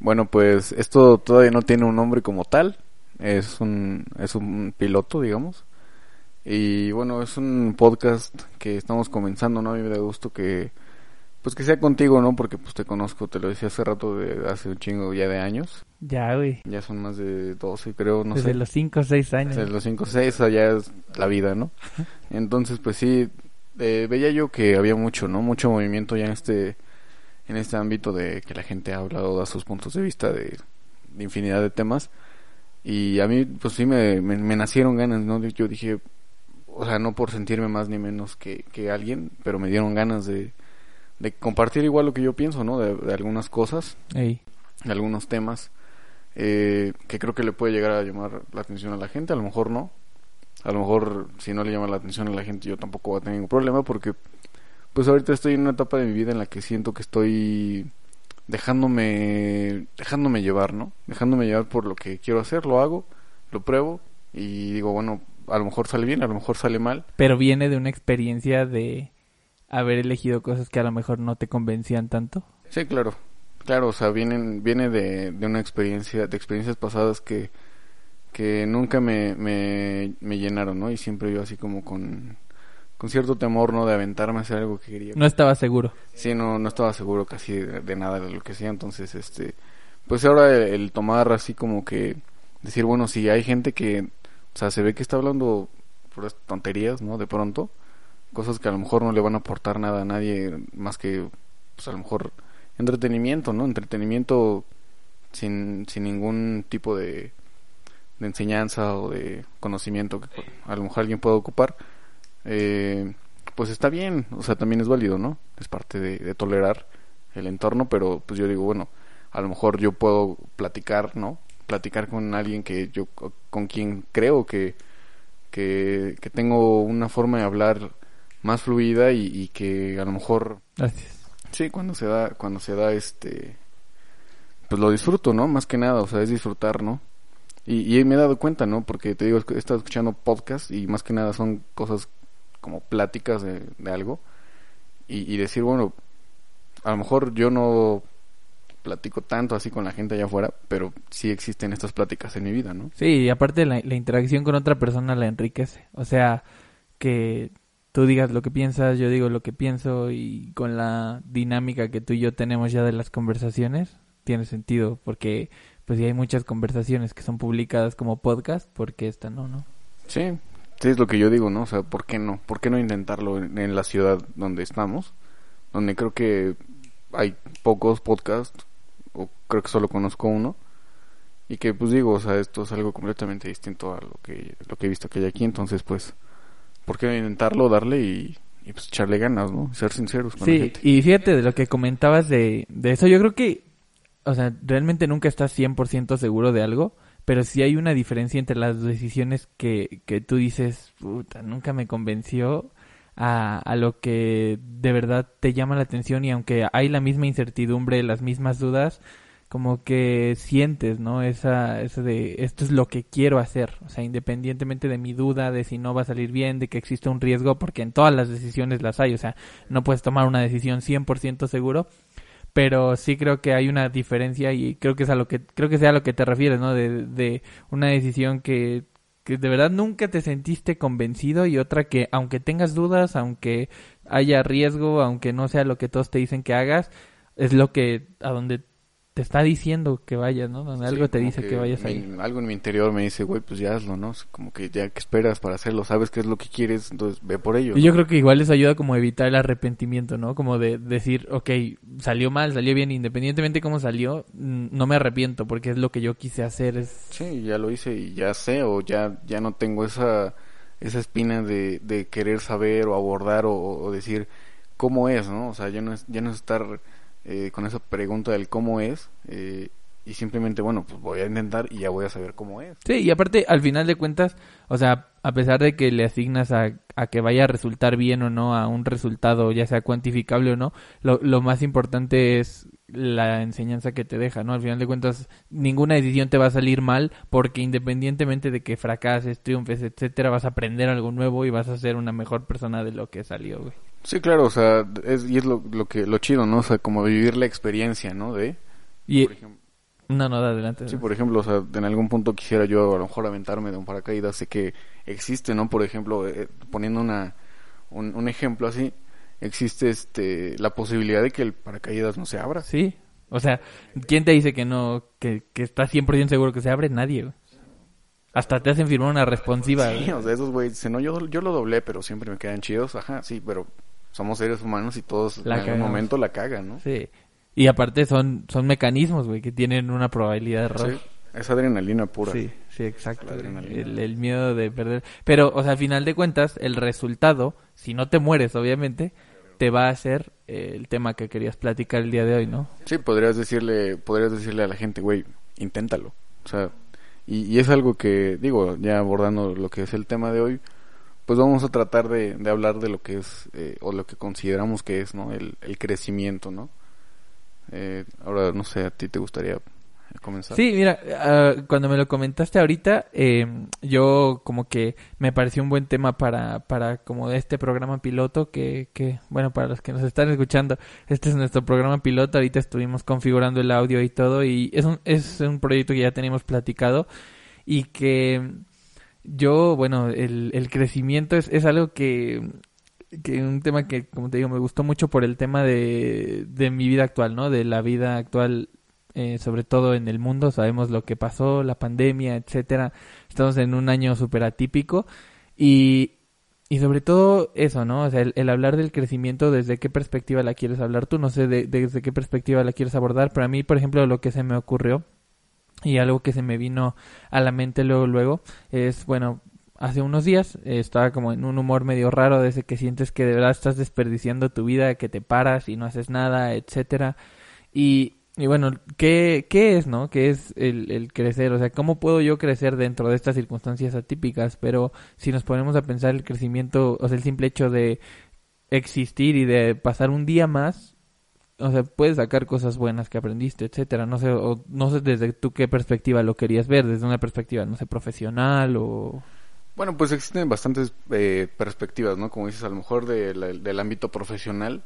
Bueno, pues esto todavía no tiene un nombre como tal. Es un, es un piloto, digamos. Y bueno, es un podcast que estamos comenzando, ¿no? A mí me da gusto que, pues que sea contigo, ¿no? Porque pues te conozco, te lo decía hace rato, de hace un chingo ya de años. Ya, güey. Ya son más de 12, creo, no Desde sé. los 5 o 6 años. Desde los 5 o 6, ya es la vida, ¿no? Entonces, pues sí, eh, veía yo que había mucho, ¿no? Mucho movimiento ya en este, en este ámbito de que la gente ha hablado, da sus puntos de vista de, de infinidad de temas. Y a mí, pues sí, me, me, me nacieron ganas, ¿no? Yo dije, o sea, no por sentirme más ni menos que, que alguien, pero me dieron ganas de, de compartir igual lo que yo pienso, ¿no? De, de algunas cosas, Ey. de algunos temas, eh, que creo que le puede llegar a llamar la atención a la gente, a lo mejor no. A lo mejor si no le llama la atención a la gente yo tampoco voy a tener ningún problema porque pues ahorita estoy en una etapa de mi vida en la que siento que estoy dejándome dejándome llevar, ¿no? Dejándome llevar por lo que quiero hacer, lo hago, lo pruebo y digo, bueno, a lo mejor sale bien, a lo mejor sale mal. Pero viene de una experiencia de haber elegido cosas que a lo mejor no te convencían tanto. Sí, claro. Claro, o sea, vienen, viene de, de una experiencia, de experiencias pasadas que, que nunca me, me, me llenaron, ¿no? Y siempre yo así como con, con cierto temor, ¿no? De aventarme a hacer algo que quería. No estaba seguro. Sí, no, no estaba seguro casi de, de nada de lo que hacía, entonces, este, pues ahora el, el tomar así como que, decir, bueno, si hay gente que, o sea, se ve que está hablando puras tonterías, ¿no? De pronto, cosas que a lo mejor no le van a aportar nada a nadie más que, pues a lo mejor entretenimiento, ¿no? Entretenimiento sin, sin ningún tipo de, de enseñanza o de conocimiento que a lo mejor alguien pueda ocupar, eh, pues está bien, o sea, también es válido, ¿no? Es parte de, de tolerar el entorno, pero pues yo digo, bueno, a lo mejor yo puedo platicar, ¿no? Platicar con alguien que yo, con quien creo que, que, que tengo una forma de hablar más fluida y, y que a lo mejor Gracias. Sí, cuando se da, cuando se da este, pues lo disfruto, ¿no? Más que nada, o sea, es disfrutar, ¿no? Y, y me he dado cuenta, ¿no? Porque te digo, he estado escuchando podcasts y más que nada son cosas como pláticas de, de algo y, y decir, bueno, a lo mejor yo no platico tanto así con la gente allá afuera, pero sí existen estas pláticas en mi vida, ¿no? Sí, y aparte la, la interacción con otra persona la enriquece. O sea, que tú digas lo que piensas, yo digo lo que pienso y con la dinámica que tú y yo tenemos ya de las conversaciones, tiene sentido porque pues ya hay muchas conversaciones que son publicadas como podcast, porque esta no, ¿no? Sí, sí es lo que yo digo, ¿no? O sea, ¿por qué no? ¿Por qué no intentarlo en, en la ciudad donde estamos? Donde creo que hay pocos podcasts, o creo que solo conozco uno, y que pues digo, o sea, esto es algo completamente distinto a lo que, lo que he visto que hay aquí, entonces pues, ¿por qué no intentarlo, darle y, y pues echarle ganas, ¿no? Ser sinceros con la Sí, gente. y fíjate de lo que comentabas de, de eso, yo creo que, o sea, realmente nunca estás 100% seguro de algo, pero sí hay una diferencia entre las decisiones que, que tú dices, puta, nunca me convenció, a, a lo que de verdad te llama la atención y aunque hay la misma incertidumbre, las mismas dudas, como que sientes, ¿no? Esa, esa de esto es lo que quiero hacer, o sea, independientemente de mi duda, de si no va a salir bien, de que existe un riesgo, porque en todas las decisiones las hay, o sea, no puedes tomar una decisión 100% seguro, pero sí creo que hay una diferencia y creo que es a lo que creo que sea lo que te refieres, ¿no? De, de una decisión que que de verdad nunca te sentiste convencido y otra que aunque tengas dudas, aunque haya riesgo, aunque no sea lo que todos te dicen que hagas, es lo que a donde te está diciendo que vayas, ¿no? Donde Sí, algo te dice que, vayas mi- ahí. Algo en mi interior me dice, güey, pues ya hazlo, ¿no? Como que ya que esperas para hacerlo, sabes qué es lo que quieres, entonces ve por ello. Y yo creo que igual les ayuda como a evitar el arrepentimiento, ¿no? Como de decir, ok, salió mal, salió bien, independientemente cómo salió, no me arrepiento porque es lo que yo quise hacer, es... Sí, ya lo hice y ya sé, o ya, ya no tengo esa, esa espina de, de querer saber o abordar o, o decir cómo es, ¿no? O sea, ya no es, ya no es estar eh, con esa pregunta del cómo es eh, y simplemente, bueno, pues voy a intentar y ya voy a saber cómo es. Sí, y aparte, al final de cuentas, o sea, a pesar de que le asignas a, a que vaya a resultar bien o no, a un resultado, ya sea cuantificable o no, lo, lo más importante es la enseñanza que te deja, ¿no? Al final de cuentas, ninguna decisión te va a salir mal porque independientemente de que fracases, triunfes, etcétera, vas a aprender algo nuevo y vas a ser una mejor persona de lo que salió, güey. Sí, claro, o sea, es, y es lo, lo que, lo chido, ¿no? O sea, como vivir la experiencia, ¿no? De, Y, por ejemplo, No, no, adelante. Sí, por ejemplo, o sea, en algún punto quisiera yo a lo mejor aventarme de un paracaídas, sé que existe, ¿no? Por ejemplo, eh, poniendo una, un, un, ejemplo así, existe este la posibilidad de que el paracaídas no se abra. Sí, o sea, ¿quién te dice que no, que, que está 100% seguro que se abre? Nadie, güey. Hasta te hacen firmar una responsiva. Sí, o sea, esos güeyes dicen, no, yo, yo lo doblé, pero siempre me quedan chidos. Ajá, sí, pero somos seres humanos y todos La en algún momento la cagan, ¿no? Sí. Y aparte son, son mecanismos, güey, que tienen una probabilidad de error. Sí, es adrenalina pura. Sí, sí, exacto. El miedo de perder. Pero, o sea, al final de cuentas, el resultado, si no te mueres, obviamente, te va a hacer eh, el tema que querías platicar el día de hoy, ¿no? Sí, podrías decirle, podrías decirle a la gente, güey, inténtalo. O sea, y, y es algo que, digo, ya abordando lo que es el tema de hoy, pues vamos a tratar de, de hablar de lo que es, eh, o lo que consideramos que es, ¿no? El, el crecimiento, ¿no? Eh, ahora, no sé, ¿a ti te gustaría comenzar? Sí, mira, ah, cuando me lo comentaste ahorita, eh, yo como que me pareció un buen tema para, para como este programa piloto que, que, bueno, para los que nos están escuchando, este es nuestro programa piloto, ahorita estuvimos configurando el audio y todo y es un, es un proyecto que ya teníamos platicado y que yo, bueno, el, el crecimiento es, es algo que que un tema que, como te digo, me gustó mucho por el tema de, de mi vida actual, ¿no? De la vida actual, eh, sobre todo en el mundo. Sabemos lo que pasó, la pandemia, etcétera. Estamos en un año súper atípico. Y, y sobre todo eso, ¿no? O sea, el, el, hablar del crecimiento, desde qué perspectiva la quieres hablar tú, no sé de, desde qué perspectiva la quieres abordar, pero a mí, por ejemplo, lo que se me ocurrió y algo que se me vino a la mente luego, luego, es, bueno, hace unos días eh, estaba como en un humor medio raro desde que sientes que de verdad estás desperdiciando tu vida, que te paras y no haces nada, etcétera. Y, y bueno, ¿qué, ¿qué es, no? ¿Qué es el, el crecer? O sea, ¿cómo puedo yo crecer dentro de estas circunstancias atípicas? Pero si nos ponemos a pensar el crecimiento, o sea, el simple hecho de existir y de pasar un día más, o sea, puedes sacar cosas buenas que aprendiste, etcétera. No sé, o, no sé desde tú qué perspectiva lo querías ver, desde una perspectiva, no sé, profesional o... Bueno, pues existen bastantes eh, perspectivas, ¿no? Como dices, a lo mejor del ámbito profesional.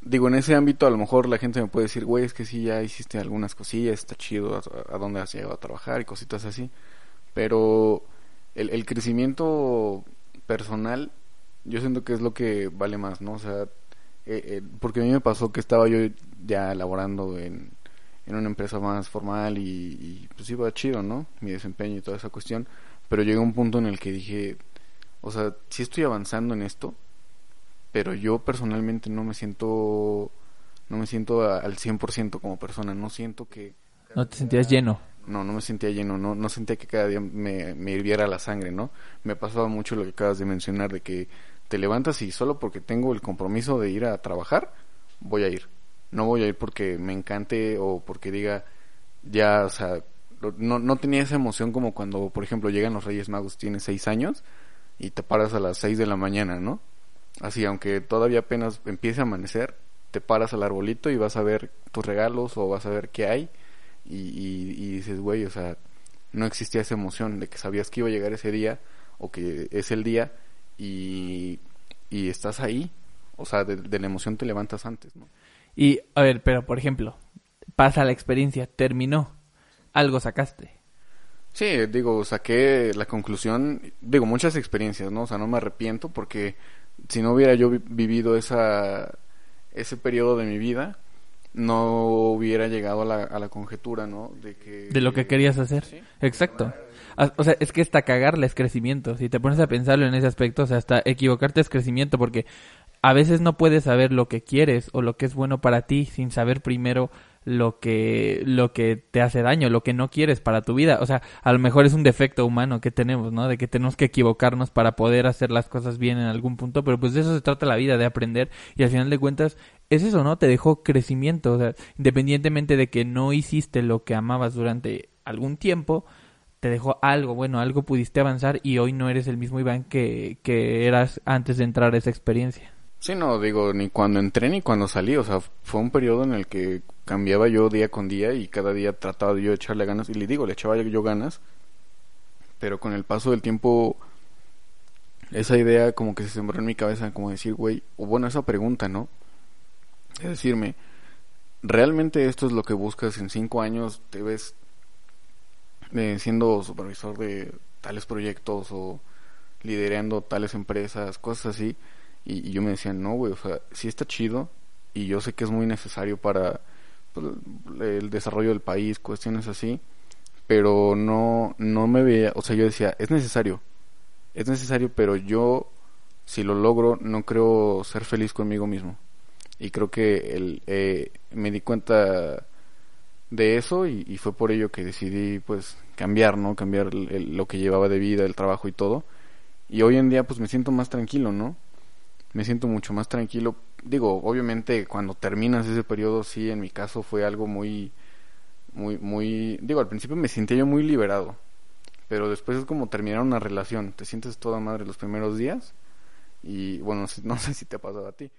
Digo, en ese ámbito a lo mejor la gente me puede decir, güey, es que sí, ya hiciste algunas cosillas, está chido a, a dónde has llegado a trabajar y cositas así. Pero el, el crecimiento personal, yo siento que es lo que vale más, ¿no? O sea, eh, eh, porque a mí me pasó que estaba yo ya laborando en, en una empresa más formal y, y pues iba chido, ¿no? Mi desempeño y toda esa cuestión pero llegó un punto en el que dije, o sea, sí estoy avanzando en esto, pero yo personalmente no me siento, no me siento a, al 100% como persona, no siento que... No te sentías lleno. No, no me sentía lleno, no, no sentía que cada día me, me hirviera la sangre, ¿no? Me pasaba mucho lo que acabas de mencionar, de que te levantas y solo porque tengo el compromiso de ir a trabajar, voy a ir. No voy a ir porque me encante o porque diga, ya, o sea, no, no tenía esa emoción como cuando, por ejemplo, llegan los Reyes Magos, tienes seis años y te paras a las seis de la mañana, ¿no? Así, aunque todavía apenas empiece a amanecer, te paras al arbolito y vas a ver tus regalos o vas a ver qué hay y, y, y dices, güey, o sea, no existía esa emoción de que sabías que iba a llegar ese día o que es el día y, y estás ahí, o sea, de, de la emoción te levantas antes, ¿no? Y, a ver, pero por ejemplo, pasa la experiencia, terminó, algo sacaste. Sí, digo, saqué la conclusión, digo, muchas experiencias, ¿no? O sea, no me arrepiento porque si no hubiera yo vi vivido esa, ese periodo de mi vida, no hubiera llegado a la, a la conjetura, ¿no? De que... De lo que querías hacer. Sí. Exacto. O sea, es que hasta cagarle es crecimiento. Si te pones a pensarlo en ese aspecto, o sea, hasta equivocarte es crecimiento porque a veces no puedes saber lo que quieres o lo que es bueno para ti sin saber primero lo que lo que te hace daño, lo que no quieres para tu vida. O sea, a lo mejor es un defecto humano que tenemos, ¿no? De que tenemos que equivocarnos para poder hacer las cosas bien en algún punto, pero pues de eso se trata la vida, de aprender y al final de cuentas es eso, ¿no? Te dejó crecimiento, o sea, independientemente de que no hiciste lo que amabas durante algún tiempo, te dejó algo, bueno, algo pudiste avanzar y hoy no eres el mismo Iván que, que eras antes de entrar a esa experiencia. Sí, no, digo, ni cuando entré ni cuando salí, o sea, fue un periodo en el que cambiaba yo día con día y cada día trataba yo de echarle ganas, y le digo, le echaba yo ganas, pero con el paso del tiempo, esa idea como que se sembró en mi cabeza, como decir, güey, o bueno, esa pregunta, ¿no? Es decirme, realmente esto es lo que buscas en cinco años, te ves eh, siendo supervisor de tales proyectos o liderando tales empresas, cosas así. Y, yo me decía, no, güey, o sea, sí está chido y yo sé que es muy necesario para pues, el desarrollo del país, cuestiones así, pero no, no me veía, o sea, yo decía, es necesario, es necesario, pero yo, si lo logro, no creo ser feliz conmigo mismo. Y creo que el, eh, me di cuenta de eso y, fue por ello que decidí pues cambiar, ¿no? Cambiar lo que llevaba de vida, el trabajo y todo. Y hoy en día pues me siento más tranquilo, ¿no? Me siento mucho más tranquilo. Digo, obviamente cuando terminas ese periodo sí, en mi caso fue algo muy, muy, muy, digo, al principio me sentía yo muy liberado. Pero después es como terminar una relación. Te sientes toda madre los primeros días. Y bueno, no sé si te ha pasado a ti.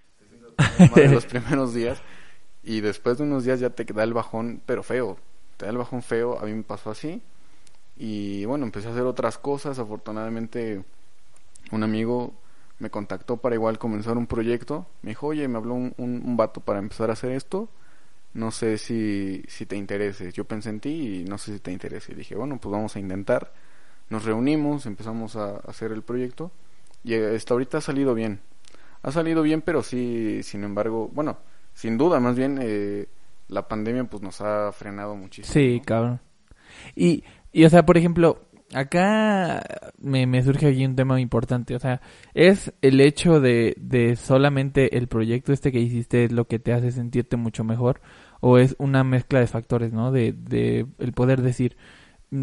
los primeros días y después de unos días ya te da el bajón, pero feo, te da el bajón feo, a mí me pasó así y bueno, empecé a hacer otras cosas, afortunadamente un amigo me contactó para igual comenzar un proyecto, me dijo, oye, me habló un, un, vato para empezar a hacer esto, no sé si, si te interese, yo pensé en ti y no sé si te interese, y dije, bueno, pues vamos a intentar, nos reunimos, empezamos a hacer el proyecto. Y hasta ahorita ha salido bien, ha salido bien, pero sí, sin embargo, bueno, sin duda, más bien eh, la pandemia pues nos ha frenado muchísimo. Sí, cabrón. Y, y, o sea, por ejemplo, acá me, me surge aquí un tema importante, o sea, es el hecho de, de solamente el proyecto este que hiciste es lo que te hace sentirte mucho mejor o es una mezcla de factores, ¿no? De, de el poder decir,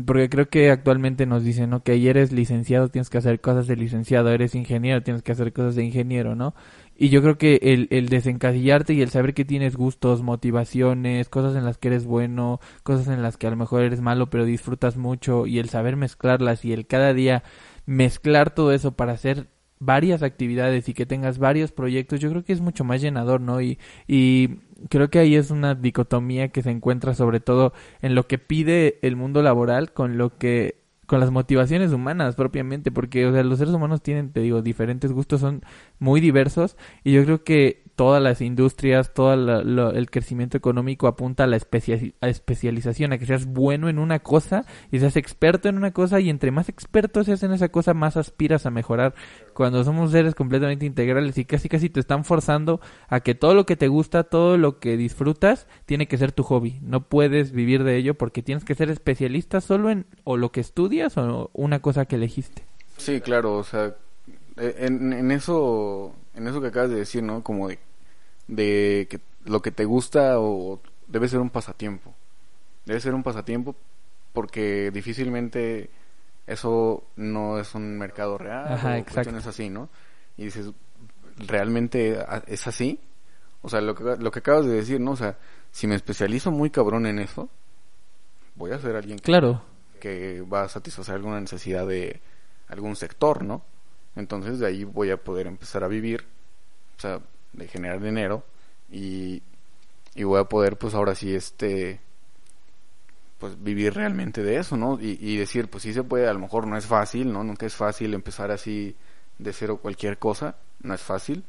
porque creo que actualmente nos dicen, ¿no? Que eres licenciado, tienes que hacer cosas de licenciado, eres ingeniero, tienes que hacer cosas de ingeniero, ¿no? Y yo creo que el, el desencasillarte y el saber que tienes gustos, motivaciones, cosas en las que eres bueno, cosas en las que a lo mejor eres malo pero disfrutas mucho y el saber mezclarlas y el cada día mezclar todo eso para hacer varias actividades y que tengas varios proyectos, yo creo que es mucho más llenador, ¿no? Y, y creo que ahí es una dicotomía que se encuentra sobre todo en lo que pide el mundo laboral con lo que con las motivaciones humanas propiamente, porque o sea, los seres humanos tienen, te digo, diferentes gustos, son muy diversos y yo creo que todas las industrias, todo el crecimiento económico apunta a la especialización, a que seas bueno en una cosa y seas experto en una cosa y entre más experto seas en esa cosa, más aspiras a mejorar. Cuando somos seres completamente integrales y casi casi te están forzando a que todo lo que te gusta, todo lo que disfrutas, tiene que ser tu hobby. No puedes vivir de ello porque tienes que ser especialista solo en o lo que estudias o una cosa que elegiste. Sí, claro, o sea, e, en eso en eso que acabas de decir, ¿no? Como de, de que lo que te gusta o debe ser un pasatiempo. Debe ser un pasatiempo porque difícilmente eso no es un mercado real Ajá, o es así, ¿no? Y dices, ¿realmente es así? O sea, lo que, lo que acabas de decir, ¿no? O sea, si me especializo muy cabrón en eso, voy a ser alguien claro. que va a satisfacer alguna necesidad de algún sector, ¿no? Entonces de ahí voy a poder empezar a vivir, o sea, de generar dinero y, y voy a poder pues ahora sí este pues vivir realmente de eso, ¿no? Y, y decir, pues sí se puede, a lo mejor no es fácil, ¿no? Nunca es fácil empezar así de cero cualquier cosa, no es fácil,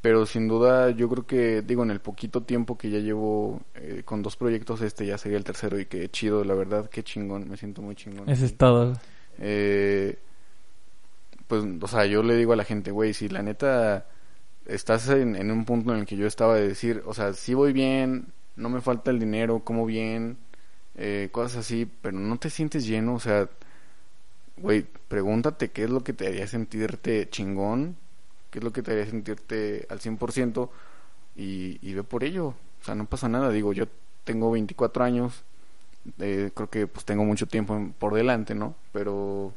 pero sin duda yo creo que, digo, en el poquito tiempo que ya llevo eh, con dos proyectos, este ya sería el tercero y qué chido, la verdad, qué chingón, me siento muy chingón. Ese es todo. Eh, pues, o sea, yo le digo a la gente, güey, si la neta estás en, un punto en el que yo estaba de decir, o sea, sí voy bien, no me falta el dinero, como bien, eh, cosas así, pero no te sientes lleno, o sea, güey, pregúntate qué es lo que te haría sentirte chingón, qué es lo que te haría sentirte al 100% y, y ve por ello, o sea, no pasa nada, digo, yo tengo 24 años, eh, creo que pues tengo mucho tiempo por delante, ¿no? Pero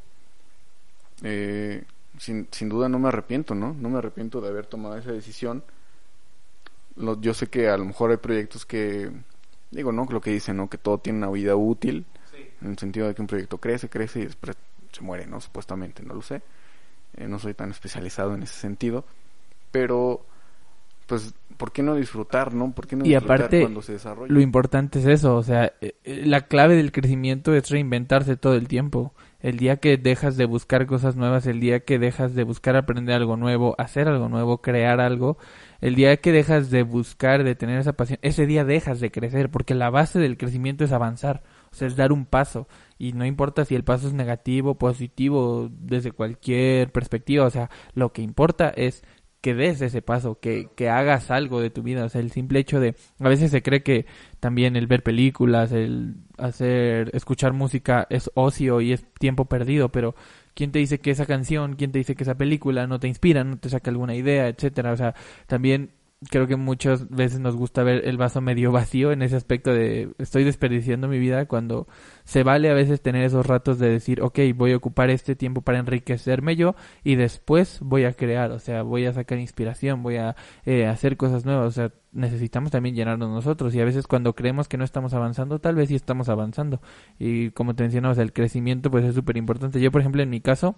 eh, sin, sin duda no me arrepiento, ¿no? No me arrepiento de haber tomado esa decisión. yo sé que a lo mejor hay proyectos que, digo, ¿no? Lo que dicen, ¿no? Que todo tiene una vida útil, en el sentido de que un proyecto crece, crece y después se muere, ¿no? Supuestamente, no lo sé. Eh, no soy tan especializado en ese sentido. Pero, pues, ¿por qué no disfrutar, no? ¿Por qué no y aparte, cuando se desarrolla? Lo importante es eso, o sea, eh, la clave del crecimiento es reinventarse todo el tiempo El día que dejas de buscar cosas nuevas, el día que dejas de buscar aprender algo nuevo, hacer algo nuevo, crear algo, el día que dejas de buscar, de tener esa pasión, ese día dejas de crecer, porque la base del crecimiento es avanzar, o sea, es dar un paso. Y no importa si el paso es negativo, positivo, desde cualquier perspectiva, o sea, lo que importa es que des ese paso, que, que hagas algo de tu vida. O sea, el simple hecho de, a veces se cree que también el ver películas, el hacer, escuchar música es ocio y es tiempo perdido, pero ¿quién te dice que esa canción, quién te dice que esa película no te inspira, no te saca alguna idea, etcétera? O sea, también creo que muchas veces nos gusta ver el vaso medio vacío en ese aspecto de estoy desperdiciando mi vida cuando se vale a veces tener esos ratos de decir, ok, voy a ocupar este tiempo para enriquecerme yo y después voy a crear, o sea, voy a sacar inspiración, voy a eh, hacer cosas nuevas, o sea, necesitamos también llenarnos nosotros y a veces cuando creemos que no estamos avanzando, tal vez sí estamos avanzando y como te mencionabas, el crecimiento pues es súper importante. Yo, por ejemplo, en mi caso,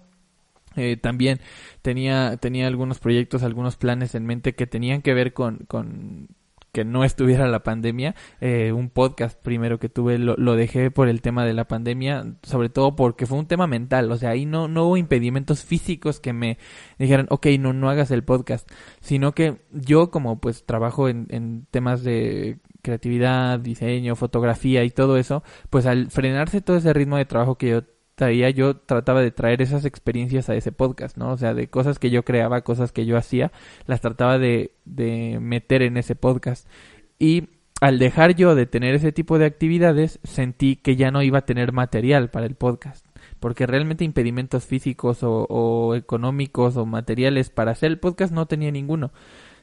eh, también tenía, tenía algunos proyectos, algunos planes en mente que tenían que ver con, con que no estuviera la pandemia. Eh, un podcast primero que tuve lo, lo, dejé por el tema de la pandemia, sobre todo porque fue un tema mental. O sea, ahí no, no hubo impedimentos físicos que me dijeran, ok, no, no hagas el podcast. Sino que yo como pues trabajo en, en temas de creatividad, diseño, fotografía y todo eso, pues al frenarse todo ese ritmo de trabajo que yo traía, yo trataba de traer esas experiencias a ese podcast, ¿no? O sea, de cosas que yo creaba, cosas que yo hacía, las trataba de, de meter en ese podcast. Y al dejar yo de tener ese tipo de actividades, sentí que ya no iba a tener material para el podcast. Porque realmente impedimentos físicos o, o económicos o materiales para hacer el podcast no tenía ninguno.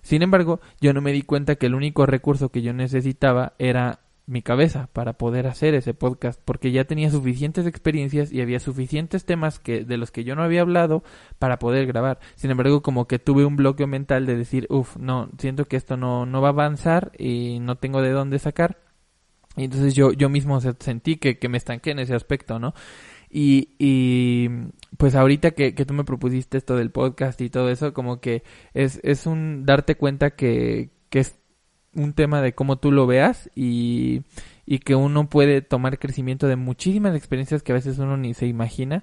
Sin embargo, yo no me di cuenta que el único recurso que yo necesitaba era mi cabeza para poder hacer ese podcast porque ya tenía suficientes experiencias y había suficientes temas que de los que yo no había hablado para poder grabar. Sin embargo, como que tuve un bloqueo mental de decir, uff, no, siento que esto no, no va a avanzar y no tengo de dónde sacar. Y entonces yo, yo mismo sentí que, que me estanqué en ese aspecto, ¿no? Y, y pues ahorita que, que tú me propusiste esto del podcast y todo eso, como que es, es un darte cuenta que, que es un tema de cómo tú lo veas y, y que uno puede tomar crecimiento de muchísimas experiencias que a veces uno ni se imagina.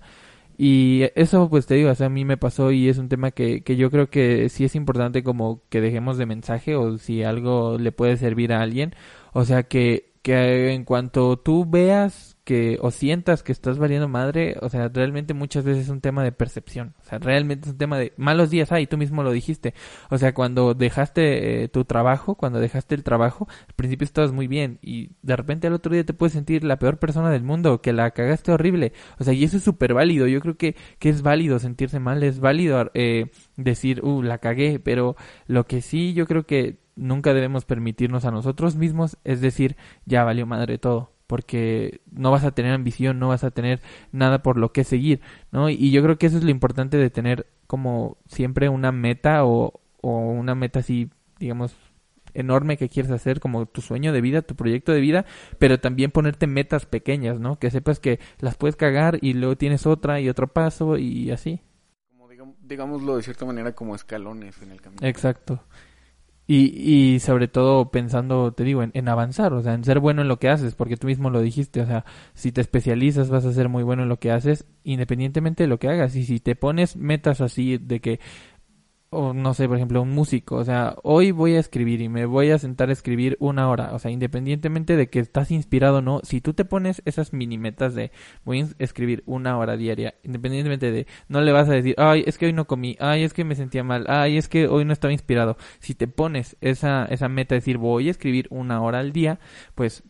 Y eso, pues te digo, o sea, a mí me pasó y es un tema que, que yo creo que sí es importante como que dejemos de mensaje o si algo le puede servir a alguien. O sea, que, que en cuanto tú veas que o sientas que estás valiendo madre, o sea, realmente muchas veces es un tema de percepción, o sea, realmente es un tema de malos días, ah, y tú mismo lo dijiste, o sea, cuando dejaste eh, tu trabajo, cuando dejaste el trabajo, al principio estabas muy bien. Y de repente al otro día te puedes sentir la peor persona del mundo, que la cagaste horrible, o sea, y eso es súper válido, yo creo que, que es válido sentirse mal, es válido eh, decir, uh, la cagué, pero lo que sí yo creo que nunca debemos permitirnos a nosotros mismos es decir, ya valió madre todo porque no vas a tener ambición, no vas a tener nada por lo que seguir, ¿no? Y yo creo que eso es lo importante de tener como siempre una meta o, o una meta así, digamos, enorme que quieres hacer, como tu sueño de vida, tu proyecto de vida, pero también ponerte metas pequeñas, ¿no? Que sepas que las puedes cagar y luego tienes otra y otro paso y así. Como digamos, digámoslo de cierta manera como escalones en el camino. Exacto. Y, y sobre todo pensando, te digo, en, en, avanzar, o sea, en ser bueno en lo que haces, porque tú mismo lo dijiste, o sea, si te especializas vas a ser muy bueno en lo que haces, independientemente de lo que hagas. Y si te pones metas así de que o no sé, por ejemplo, un músico, o sea, hoy voy a escribir y me voy a sentar a escribir una hora, o sea, independientemente de que estás inspirado o no, si tú te pones esas mini metas de voy a escribir una hora diaria, independientemente de, no le vas a decir, ay, es que hoy no comí, ay, es que me sentía mal, ay, es que hoy no estaba inspirado, si te pones esa, esa meta de decir voy a escribir una hora al día, pues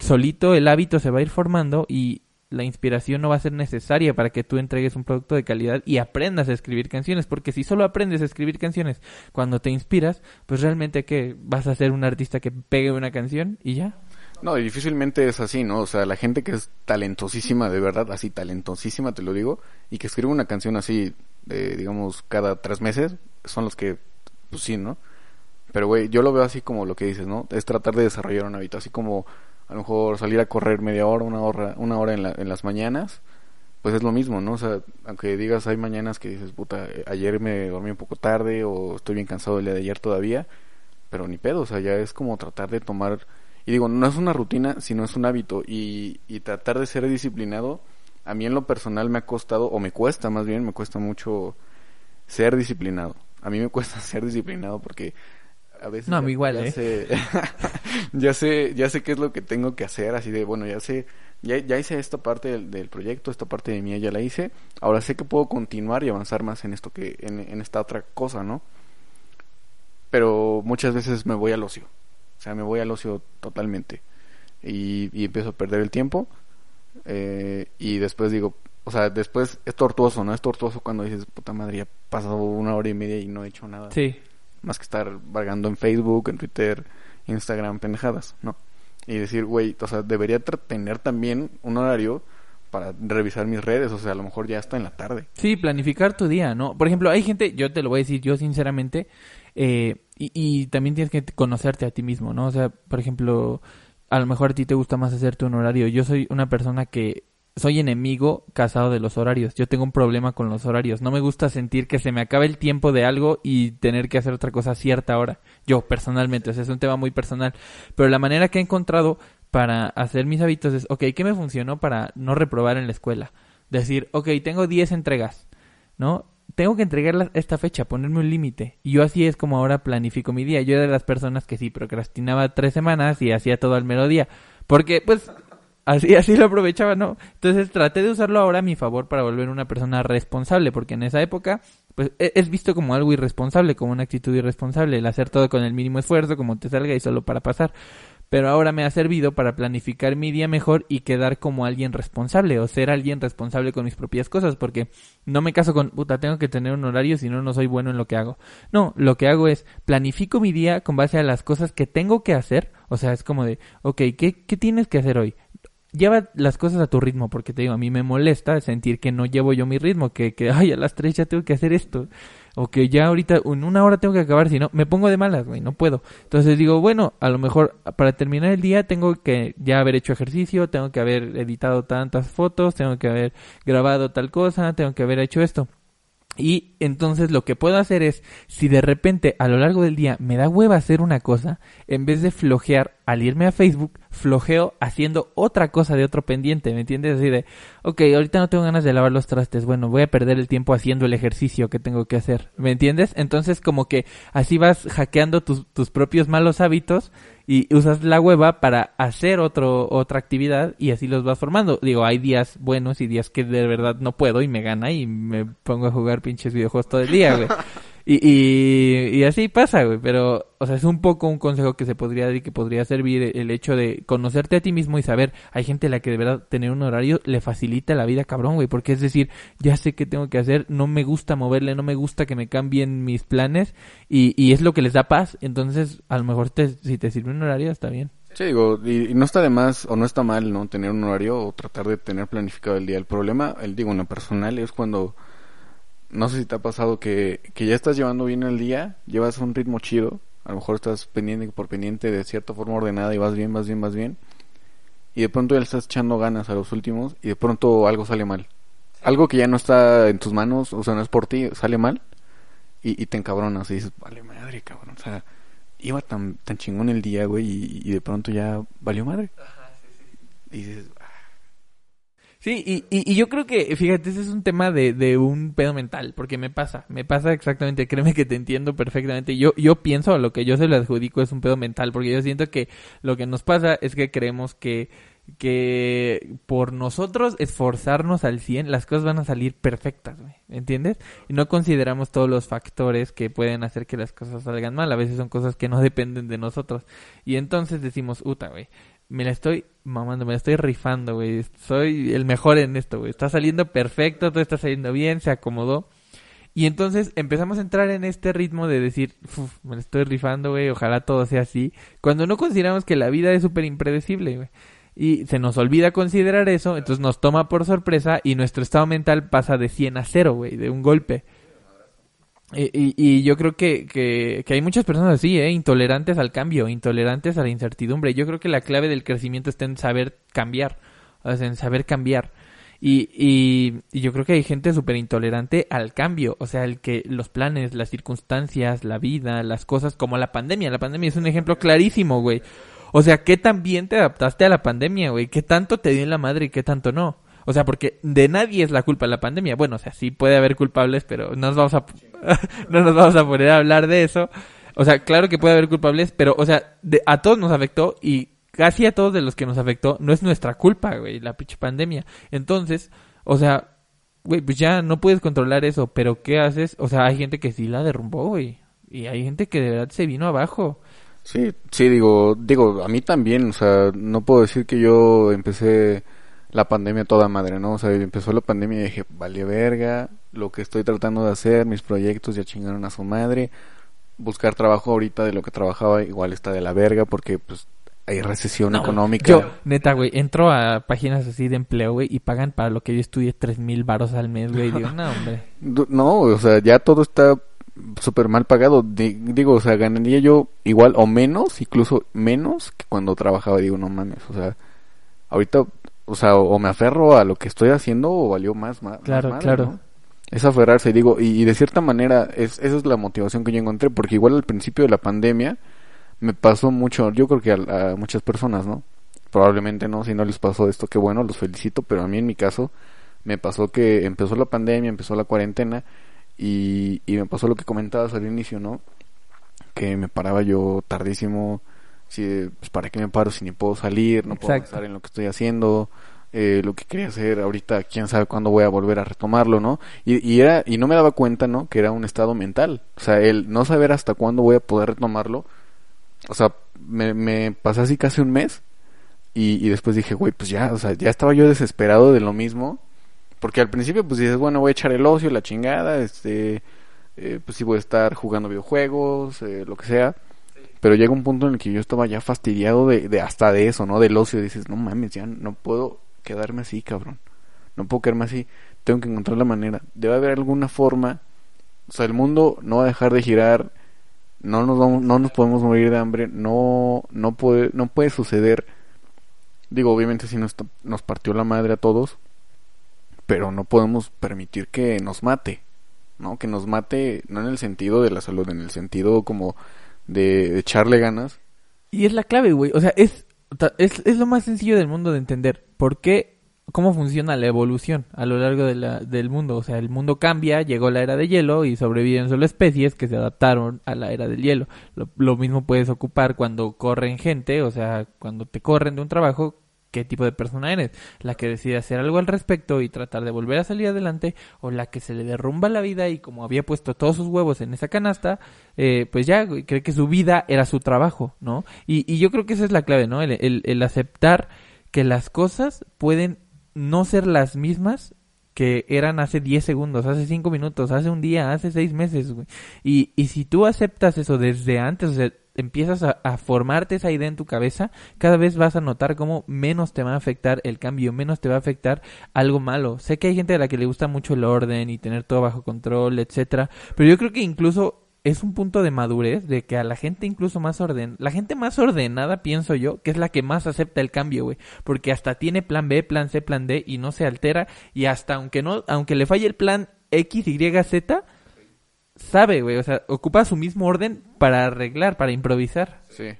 solito el hábito se va a ir formando y la inspiración no va a ser necesaria para que tú entregues un producto de calidad y aprendas a escribir canciones, porque si solo aprendes a escribir canciones cuando te inspiras, pues realmente que vas a ser un artista que pegue una canción y ya. No, y difícilmente es así, ¿no? O sea, la gente que es talentosísima, de verdad, así talentosísima, te lo digo, y que escribe una canción así, digamos, cada tres meses, son los que, pues sí, ¿no? Pero, güey, yo lo veo así como lo que dices, ¿no? Es tratar de desarrollar un hábito, así como a lo mejor salir a correr media hora, una hora, una hora en, la, en las mañanas, pues es lo mismo, ¿no? O sea, aunque digas hay mañanas que dices, puta, eh, ayer me dormí un poco tarde o estoy bien cansado el día de ayer todavía, pero ni pedo, o sea, ya es como tratar de tomar, y digo, no es una rutina, sino es un hábito, y, y tratar de ser disciplinado a mí en lo personal me ha costado, o me cuesta más bien, me cuesta mucho ser disciplinado. A mí me cuesta ser disciplinado porque a veces no, ya, igual, ya ¿eh? sé, ya sé, ya sé qué es lo que tengo que hacer, así de, bueno, ya sé, ya, ya hice esta parte del, del proyecto, esta parte de mí ya la hice, ahora sé que puedo continuar y avanzar más en esto que, en, en esta otra cosa, ¿no? Pero muchas veces me voy al ocio, o sea, me voy al ocio totalmente y, y empiezo a perder el tiempo eh, y después digo, o sea, después es tortuoso, ¿no? Es tortuoso cuando dices, puta madre, ya pasado una hora y media y no he hecho nada. Sí. Más que estar vagando en Facebook, en Twitter, Instagram, pendejadas, ¿no? Y decir, güey, o sea, debería tener también un horario para revisar mis redes, o sea, a lo mejor ya está en la tarde. Sí, planificar tu día, ¿no? Por ejemplo, hay gente, yo te lo voy a decir yo sinceramente, eh, y, y también tienes que conocerte a ti mismo, ¿no? O sea, por ejemplo, a lo mejor a ti te gusta más hacerte un horario. Yo soy una persona que soy enemigo casado de los horarios. Yo tengo un problema con los horarios. No me gusta sentir que se me acaba el tiempo de algo y tener que hacer otra cosa cierta hora. Yo, personalmente, o sea, es un tema muy personal. Pero la manera que he encontrado para hacer mis hábitos es, ok, ¿qué me funcionó para no reprobar en la escuela? Decir, ok, tengo 10 entregas, ¿no? Tengo que entregarlas esta fecha, ponerme un límite. Y yo así es como ahora planifico mi día. Yo era de las personas que sí procrastinaba tres semanas y hacía todo al mero día. Porque, pues, así, así lo aprovechaba, ¿no? Entonces traté de usarlo ahora a mi favor para volver una persona responsable, porque en esa época, pues, e- es visto como algo irresponsable, como una actitud irresponsable, el hacer todo con el mínimo esfuerzo, como te salga y solo para pasar. Pero ahora me ha servido para planificar mi día mejor y quedar como alguien responsable o ser alguien responsable con mis propias cosas, porque no me caso con, puta, tengo que tener un horario, si no, no soy bueno en lo que hago. No, lo que hago es planifico mi día con base a las cosas que tengo que hacer. O sea, es como de, ok, ¿qué, qué tienes que hacer hoy? Lleva las cosas a tu ritmo, porque te digo, a mí me molesta sentir que no llevo yo mi ritmo, que, que ay, a las tres ya tengo que hacer esto, o que ya ahorita en una hora tengo que acabar, si no, me pongo de malas, güey, no puedo. Entonces digo, bueno, a lo mejor para terminar el día tengo que ya haber hecho ejercicio, tengo que haber editado tantas fotos, tengo que haber grabado tal cosa, tengo que haber hecho esto. Y entonces lo que puedo hacer es, si de repente a lo largo del día me da hueva hacer una cosa, en vez de flojear al irme a Facebook, flojeo haciendo otra cosa de otro pendiente, ¿me entiendes? Así de, ok, ahorita no tengo ganas de lavar los trastes, bueno, voy a perder el tiempo haciendo el ejercicio que tengo que hacer, ¿me entiendes? Entonces como que así vas hackeando tus, tus propios malos hábitos y usas la hueva para hacer otro, otra actividad y así los vas formando. Digo, hay días buenos y días que de verdad no puedo y me gana y me pongo a jugar pinches videojuegos todo el día, güey. Y, y, y así pasa, güey. Pero, o sea, es un poco un consejo que se podría dar y que podría servir el hecho de conocerte a ti mismo y saber. Hay gente a la que de verdad tener un horario le facilita la vida, cabrón, güey. Porque es decir, ya sé qué tengo que hacer, no me gusta moverle, no me gusta que me cambien mis planes y, y es lo que les da paz. Entonces, a lo mejor te, si te sirve un horario, está bien. Sí, digo, y, y no está de más o no está mal, ¿no? Tener un horario o tratar de tener planificado el día. El problema, el digo, en lo personal es cuando, no sé si te ha pasado que, que ya estás llevando bien el día, llevas un ritmo chido, a lo mejor estás pendiente por pendiente de cierta forma ordenada y vas bien, vas bien, vas bien, y de pronto ya le estás echando ganas a los últimos y de pronto algo sale mal. Algo que ya no está en tus manos, o sea, no es por ti, sale mal y, y te encabronas y dices, vale madre, cabrón, o sea, iba tan, tan chingón el día, güey, y, y de pronto ya valió madre. Y dices, "Ah, Sí, y, y, y yo creo que, fíjate, ese es un tema de, de un pedo mental, porque me pasa, me pasa exactamente, créeme que te entiendo perfectamente. Yo, yo pienso, lo que yo se lo adjudico es un pedo mental, porque yo siento que lo que nos pasa es que creemos que, que por nosotros esforzarnos al 100, las cosas van a salir perfectas, ¿me entiendes? Y no consideramos todos los factores que pueden hacer que las cosas salgan mal, a veces son cosas que no dependen de nosotros. Y entonces decimos, uta, güey, me la estoy mamando, me estoy rifando, güey. Soy el mejor en esto, güey. Está saliendo perfecto, todo está saliendo bien, se acomodó. Y entonces empezamos a entrar en este ritmo de decir, "Uf, me estoy rifando, güey, ojalá todo sea así. Cuando no consideramos que la vida es súper impredecible, güey. Y se nos olvida considerar eso, entonces nos toma por sorpresa y nuestro estado mental pasa de 100 a 0, güey, de un golpe. Y, y, y yo creo que, que, que hay muchas personas así, ¿eh? intolerantes al cambio, intolerantes a la incertidumbre. Yo creo que la clave del crecimiento está en saber cambiar, o sea, en saber cambiar. Y, y, y yo creo que hay gente súper intolerante al cambio, o sea, el que los planes, las circunstancias, la vida, las cosas, como la pandemia. La pandemia es un ejemplo clarísimo, güey. O sea, ¿qué tan bien te adaptaste a la pandemia, güey? ¿Qué tanto te dio en la madre y qué tanto no? O sea, porque de nadie es la culpa la pandemia. Bueno, o sea, sí puede haber culpables, pero no nos vamos a, no nos vamos a poner a hablar de eso. O sea, claro que puede haber culpables, pero, o sea, de, a todos nos afectó y casi a todos de los que nos afectó no es nuestra culpa, güey, la pinche pandemia. Entonces, o sea, güey, pues ya no puedes controlar eso, pero ¿qué haces? O sea, hay gente que sí la derrumbó, güey. Y hay gente que de verdad se vino abajo. Sí, sí, digo, digo, a mí también, o sea, no puedo decir que yo empecé la pandemia toda madre, ¿no? O sea, empezó la pandemia y dije, vale verga, lo que estoy tratando de hacer, mis proyectos ya chingaron a su madre, buscar trabajo ahorita de lo que trabajaba igual está de la verga porque pues hay recesión económica. Yo, neta, güey, entro a páginas así de empleo, güey, y pagan para lo que yo estudié tres mil baros al mes, güey. Digo, no, hombre. No, o sea, ya todo está súper mal pagado. digo, o sea, ganaría yo igual o menos, incluso menos que cuando trabajaba. Digo, no mames, o sea, ahorita, o sea, o me aferro a lo que estoy haciendo o valió más, más Claro, claro. Es aferrarse, digo, y, de cierta manera, es, esa es la motivación que yo encontré, porque igual al principio de la pandemia me pasó mucho, yo creo que a, muchas personas, ¿no? Probablemente no, si no les pasó esto, qué bueno, los felicito, pero a mí en mi caso me pasó que empezó la pandemia, empezó la cuarentena y, y me pasó lo que comentabas al inicio, ¿no? Que me paraba yo tardísimo, si, pues para qué me paro si ni puedo salir, no puedo estar en lo que estoy haciendo, eh, lo que quería hacer ahorita, quién sabe cuándo voy a volver a retomarlo, ¿no? Y, y, era, y no me daba cuenta, ¿no? Que era un estado mental. O sea, el no saber hasta cuándo voy a poder retomarlo. O sea, me, me pasé así casi un mes. Y, y después dije, güey, pues ya, o sea, ya estaba yo desesperado de lo mismo. Porque al principio, pues dices, bueno, voy a echar el ocio, la chingada, este, eh, pues sí voy a estar jugando videojuegos, eh, lo que sea. Pero llega un punto en el que yo estaba ya fastidiado de, de hasta de eso, ¿no? Del ocio. Dices, no mames, ya no puedo quedarme así, cabrón. No puedo quedarme así. Tengo que encontrar la manera. Debe haber alguna forma. O sea, el mundo no va a dejar de girar. No nos vamos, no nos podemos morir de hambre. No, no puede, no puede suceder. Digo, obviamente si nos, nos partió la madre a todos. Pero no podemos permitir que nos mate. ¿no? Que nos mate, no en el sentido de la salud, en el sentido como de, echarle ganas. Y es la clave, güey. O sea, es es, es lo más sencillo del mundo de entender. ¿Por qué? ¿Cómo funciona la evolución a lo largo de la, del mundo? O sea, el mundo cambia, llegó la era de hielo y sobreviven solo especies que se adaptaron a la era del hielo. Lo, lo mismo puedes ocupar cuando corren gente, o sea, cuando te corren de un trabajo, qué tipo de persona eres, la que decide hacer algo al respecto y tratar de volver a salir adelante o la que se le derrumba la vida y como había puesto todos sus huevos en esa canasta, eh, pues ya cree que su vida era su trabajo, ¿no? Y, y yo creo que esa es la clave, ¿no? El, el, aceptar que las cosas pueden no ser las mismas que eran hace 10 segundos, hace 5 minutos, hace un día, hace 6 meses, güey. Y, y si tú aceptas eso desde antes, o sea, empiezas a, formarte esa idea en tu cabeza, cada vez vas a notar cómo menos te va a afectar el cambio, menos te va a afectar algo malo. Sé que hay gente a la que le gusta mucho el orden y tener todo bajo control, etcétera, pero yo creo que incluso es un punto de madurez de que a la gente incluso más orden, la gente más ordenada pienso yo, que es la que más acepta el cambio, güey, porque hasta tiene plan B, plan C, plan D y no se altera y hasta aunque no aunque le falle el plan X, Y, Z, sabe, güey, o sea, ocupa su mismo orden para arreglar, para improvisar. Sí.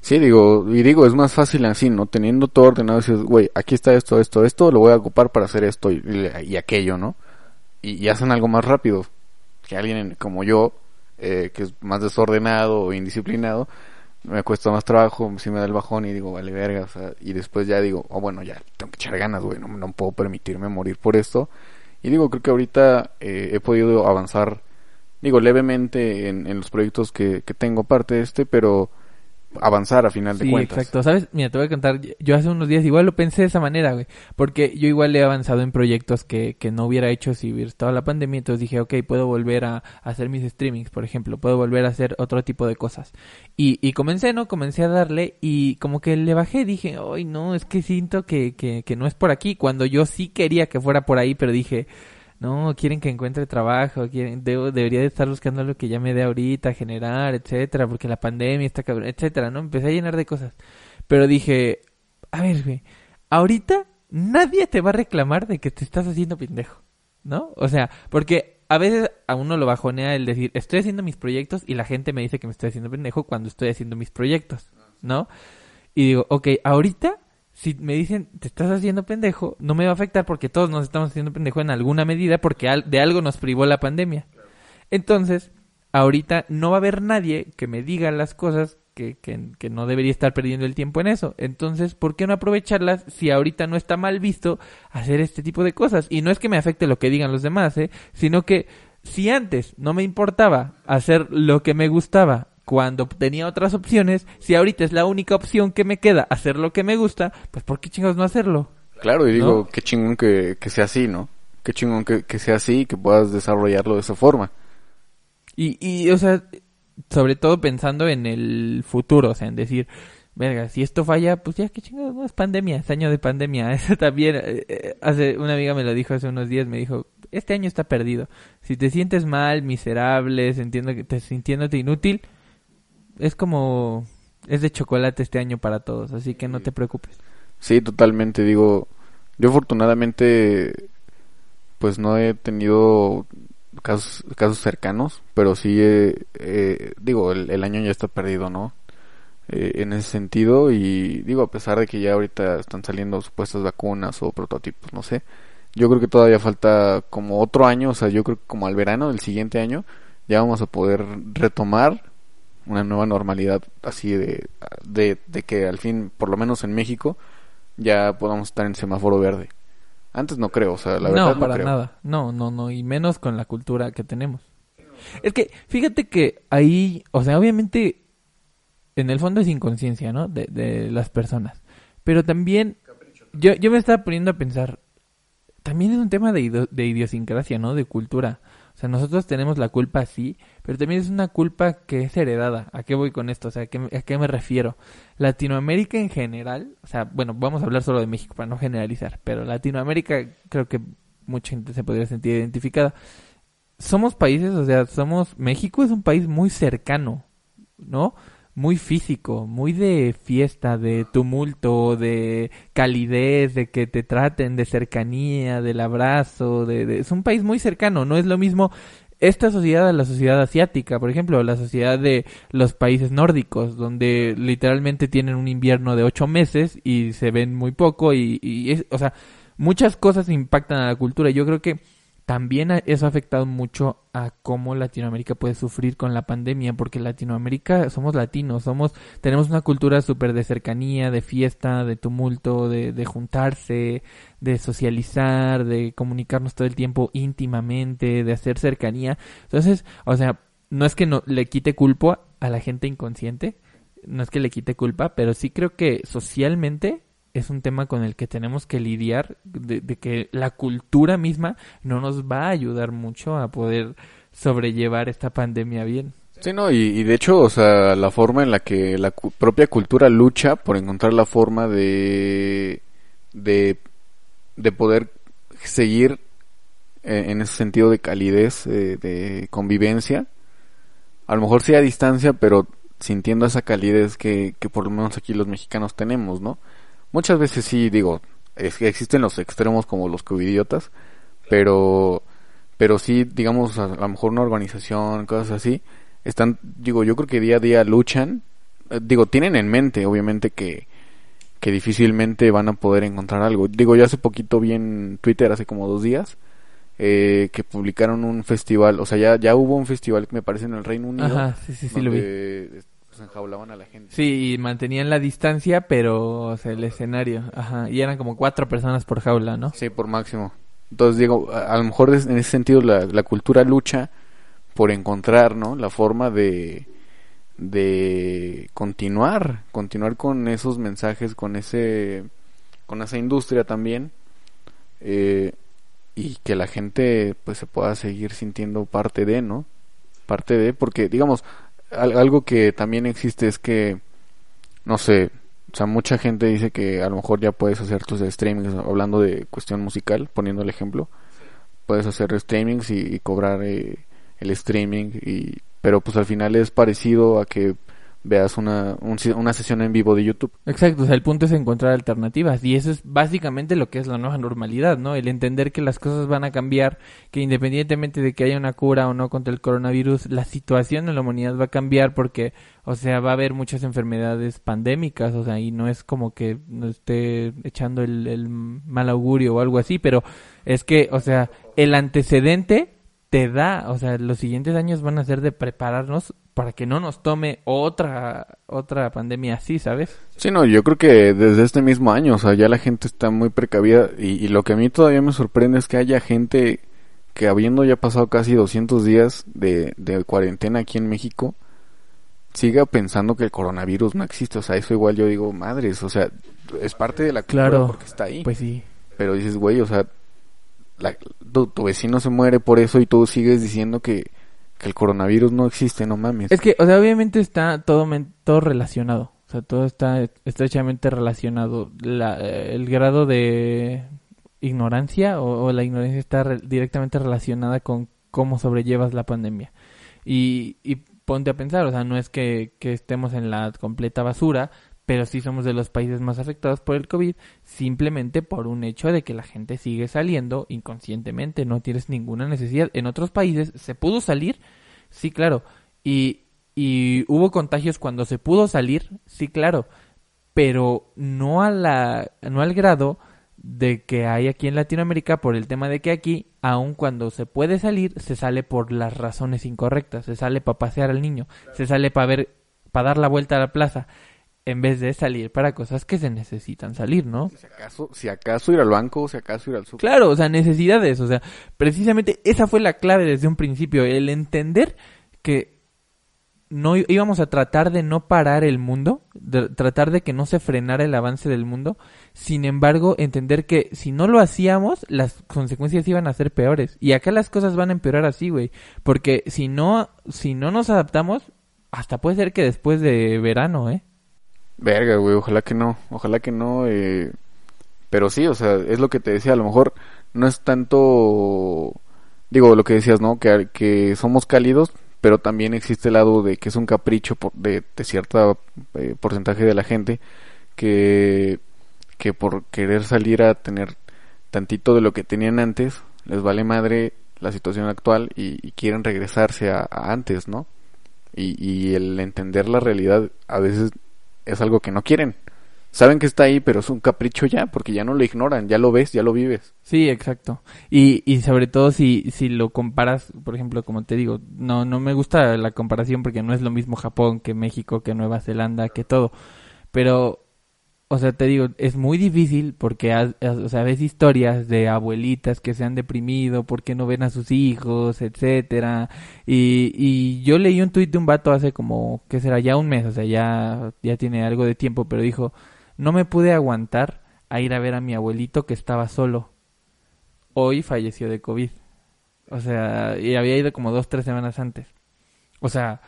Sí, digo, y digo, es más fácil así, ¿no? Teniendo todo ordenado, dices, güey, aquí está esto, esto, esto, lo voy a ocupar para hacer esto y, aquello, ¿no? Y, hacen algo más rápido que alguien como yo, eh, que es más desordenado o indisciplinado, me cuesta más trabajo, si me da el bajón y digo, vale verga, o sea, y después ya digo, oh, bueno, ya, tengo que echar ganas, güey, no, no puedo permitirme morir por esto. Y digo, creo que ahorita eh, he podido avanzar digo, levemente en, en los proyectos que, que tengo parte de este, pero avanzar a final de cuentas. exacto. ¿Sabes? Mira, te voy a contar, yo hace unos días igual lo pensé de esa manera, güey, porque yo igual he avanzado en proyectos que, que no hubiera hecho si hubiera estado la pandemia, entonces dije, ok, puedo volver a, hacer mis streamings, por ejemplo, puedo volver a hacer otro tipo de cosas. Y, y comencé, ¿no? Comencé a darle y como que le bajé, dije, ay, no, es que siento que, que, que no es por aquí, cuando yo sí quería que fuera por ahí, pero dije, no, quieren que encuentre trabajo, quieren, debo, debería de estar buscando lo que ya me dé ahorita, generar, etcétera, porque la pandemia está cabrón, etcétera, ¿no? Empecé a llenar de cosas. Pero dije, a ver, güey, ahorita nadie te va a reclamar de que te estás haciendo pendejo, ¿no? O sea, porque a veces a uno lo bajonea el decir, estoy haciendo mis proyectos y la gente me dice que me estoy haciendo pendejo cuando estoy haciendo mis proyectos, ¿no? Y digo, ok, ahorita si me dicen, te estás haciendo pendejo, no me va a afectar porque todos nos estamos haciendo pendejo en alguna medida porque de algo nos privó la pandemia. Entonces, ahorita no va a haber nadie que me diga las cosas que, que, no debería estar perdiendo el tiempo en eso. Entonces, ¿por qué no aprovecharlas si ahorita no está mal visto hacer este tipo de cosas? Y no es que me afecte lo que digan los demás, ¿eh? sino que si antes no me importaba hacer lo que me gustaba cuando tenía otras opciones, si ahorita es la única opción que me queda hacer lo que me gusta, pues ¿por qué chingados no hacerlo? Claro, y digo, qué chingón que, que, sea así, ¿no? Qué chingón que, que sea así y que puedas desarrollarlo de esa forma. Y, y, o sea, sobre todo pensando en el futuro, o sea, en decir, verga, si esto falla, pues ya, qué chingados, no es pandemia, es año de pandemia. Eso también, eh, eh, hace, una amiga me lo dijo hace unos días, me dijo, este año está perdido. Si te sientes mal, miserable, sintiendo que te, sintiéndote inútil, es como, es de chocolate este año para todos, así que no te preocupes. Sí, totalmente, digo, yo afortunadamente, pues no he tenido casos, casos cercanos, pero sí, eh, digo, el, año ya está perdido, ¿no? Eh, en ese sentido y digo, a pesar de que ya ahorita están saliendo supuestas vacunas o prototipos, no sé, yo creo que todavía falta como otro año, o sea, yo creo que como al verano del siguiente año ya vamos a poder retomar una nueva normalidad así de, de, de que al fin, por lo menos en México, ya podamos estar en semáforo verde. Antes no creo, o sea, la verdad no, para nada. No, no, no, y menos con la cultura que tenemos. Es que, fíjate que ahí, o sea, obviamente, en el fondo es inconsciencia, ¿no? De, de las personas. Pero también, yo, yo me estaba poniendo a pensar, también es un tema de, de idiosincrasia, ¿no? De cultura. O sea, nosotros tenemos la culpa, sí, pero también es una culpa que es heredada. ¿A qué voy con esto? O sea, ¿a qué, me refiero? Latinoamérica en general, o sea, bueno, vamos a hablar solo de México para no generalizar, pero Latinoamérica creo que mucha gente se podría sentir identificada. Somos países, o sea, somos, México es un país muy cercano, ¿no? Muy físico, muy de fiesta, de tumulto, de calidez, de que te traten, de cercanía, del abrazo, de, es un país muy cercano, no es lo mismo esta sociedad a la sociedad asiática, por ejemplo, la sociedad de los países nórdicos, donde literalmente tienen un invierno de ocho meses y se ven muy poco y, y es, o sea, muchas cosas impactan a la cultura. Yo creo que también eso ha afectado mucho a cómo Latinoamérica puede sufrir con la pandemia, porque Latinoamérica somos latinos, somos, tenemos una cultura súper de cercanía, de fiesta, de tumulto, de, de, juntarse, de socializar, de comunicarnos todo el tiempo íntimamente, de hacer cercanía. Entonces, o sea, no es que no le quite culpa a la gente inconsciente, no es que le quite culpa, pero sí creo que socialmente es un tema con el que tenemos que lidiar, de, que la cultura misma no nos va a ayudar mucho a poder sobrellevar esta pandemia bien. Sí, no, y, de hecho, o sea, la forma en la que la propia cultura lucha por encontrar la forma de, de, de poder seguir eh, en ese sentido de calidez, eh, de convivencia, a lo mejor sí a distancia, pero sintiendo esa calidez que, que por lo menos aquí los mexicanos tenemos, ¿no? Muchas veces sí, digo, es que existen los extremos como los covidiotas, pero, pero sí, digamos, a, lo mejor una organización, cosas así, están, digo, yo creo que día a día luchan, eh, digo, tienen en mente, obviamente, que, que difícilmente van a poder encontrar algo. Digo, yo hace poquito vi en Twitter, hace como dos días, eh, que publicaron un festival, o sea, ya, ya hubo un festival que me parece en el Reino Unido. Ajá, sí, sí, sí, lo vi enjaulaban a la gente. Sí, y mantenían la distancia, pero o sea, el escenario, ajá, y eran como cuatro personas por jaula, ¿no? Sí, por máximo. Entonces digo, a, lo mejor en ese sentido la, la, cultura lucha por encontrar, ¿no? La forma de de continuar, continuar con esos mensajes, con ese con esa industria también eh, y que la gente pues se pueda seguir sintiendo parte de, ¿no? Parte de, porque digamos, algo que también existe es que, no sé, o sea, mucha gente dice que a lo mejor ya puedes hacer tus streamings, hablando de cuestión musical, poniendo el ejemplo, puedes hacer streamings y, cobrar eh, el streaming, y, pero pues al final es parecido a que veas una, una sesión en vivo de YouTube. Exacto, o sea, el punto es encontrar alternativas y eso es básicamente lo que es la nueva normalidad, ¿no? El entender que las cosas van a cambiar, que independientemente de que haya una cura o no contra el coronavirus, la situación en la humanidad va a cambiar porque, o sea, va a haber muchas enfermedades pandémicas, o sea, y no es como que nos esté echando el mal augurio o algo así, pero es que, o sea, el antecedente te da, o sea, los siguientes años van a ser de prepararnos para que no nos tome otra otra pandemia así, ¿sabes? Sí, no, yo creo que desde este mismo año, o sea, ya la gente está muy precavida y, lo que a mí todavía me sorprende es que haya gente que habiendo ya pasado casi 200 días de, de cuarentena aquí en México, siga pensando que el coronavirus no existe, o sea, eso igual yo digo, madres, o sea, es parte de la claro, porque está ahí. Pues sí. Pero dices, güey, o sea, tu, vecino se muere por eso y tú sigues diciendo que, el coronavirus no existe, no mames. Es que, o sea, obviamente está todo, todo relacionado. O sea, todo está estrechamente relacionado. La, el grado de ignorancia o, la ignorancia está directamente relacionada con cómo sobrellevas la pandemia. Y, y ponte a pensar, o sea, no es que, que estemos en la completa basura, pero sí somos de los países más afectados por el COVID, simplemente por un hecho de que la gente sigue saliendo inconscientemente, no tienes ninguna necesidad. En otros países se pudo salir, sí, claro, y, y hubo contagios cuando se pudo salir, sí, claro, pero no, a la, no al grado de que hay aquí en Latinoamérica por el tema de que aquí, aun cuando se puede salir, se sale por las razones incorrectas, se sale para pasear al niño, se sale para ver, para dar la vuelta a la plaza en vez de salir para cosas que se necesitan salir, ¿no? Si acaso, si acaso ir al banco, si acaso ir al súper. Claro, o sea, necesidades, o sea, precisamente esa fue la clave desde un principio, el entender que no íbamos a tratar de no parar el mundo, de tratar de que no se frenara el avance del mundo, sin embargo, entender que si no lo hacíamos, las consecuencias iban a ser peores. Y acá las cosas van a empeorar así, güey, porque si no si no nos adaptamos, hasta puede ser que después de verano, ¿eh? Verga, güey, ojalá que no, ojalá que no. Eh, pero sí, o sea, es lo que te decía, a lo mejor no es tanto, digo, lo que decías, ¿no? Que, que somos cálidos, pero también existe el lado de que es un capricho de, de cierto eh, porcentaje de la gente que, que por querer salir a tener tantito de lo que tenían antes, les vale madre la situación actual y, quieren regresarse a, a antes, ¿no? Y, y el entender la realidad a veces es algo que no quieren. Saben que está ahí, pero es un capricho ya, porque ya no lo ignoran, ya lo ves, ya lo vives. Sí, exacto. Y, y sobre todo si, si lo comparas, por ejemplo, como te digo, no, no me gusta la comparación porque no es lo mismo Japón que México, que Nueva Zelanda, que todo. Pero o sea, te digo, es muy difícil porque, o sea, ves historias de abuelitas que se han deprimido porque no ven a sus hijos, etcétera. Y, y yo leí un tuit de un vato hace como, que será ya un mes, o sea, ya, ya tiene algo de tiempo, pero dijo, no me pude aguantar a ir a ver a mi abuelito que estaba solo. Hoy falleció de COVID. O sea, y había ido como dos, tres semanas antes. O sea,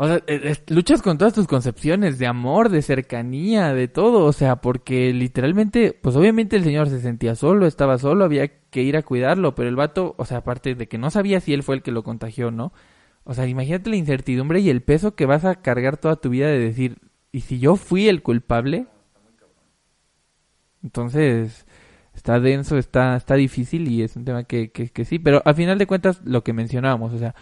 o sea, e, luchas con todas tus concepciones de amor, de cercanía, de todo. O sea, porque literalmente, pues obviamente el señor se sentía solo, estaba solo, había que ir a cuidarlo. Pero el vato, o sea, aparte de que no sabía si él fue el que lo contagió, ¿no? O sea, imagínate la incertidumbre y el peso que vas a cargar toda tu vida de decir, ¿y si yo fui el culpable? Entonces, está denso, está, está difícil y es un tema que, que, que sí. Pero al final de cuentas, lo que mencionábamos, o sea,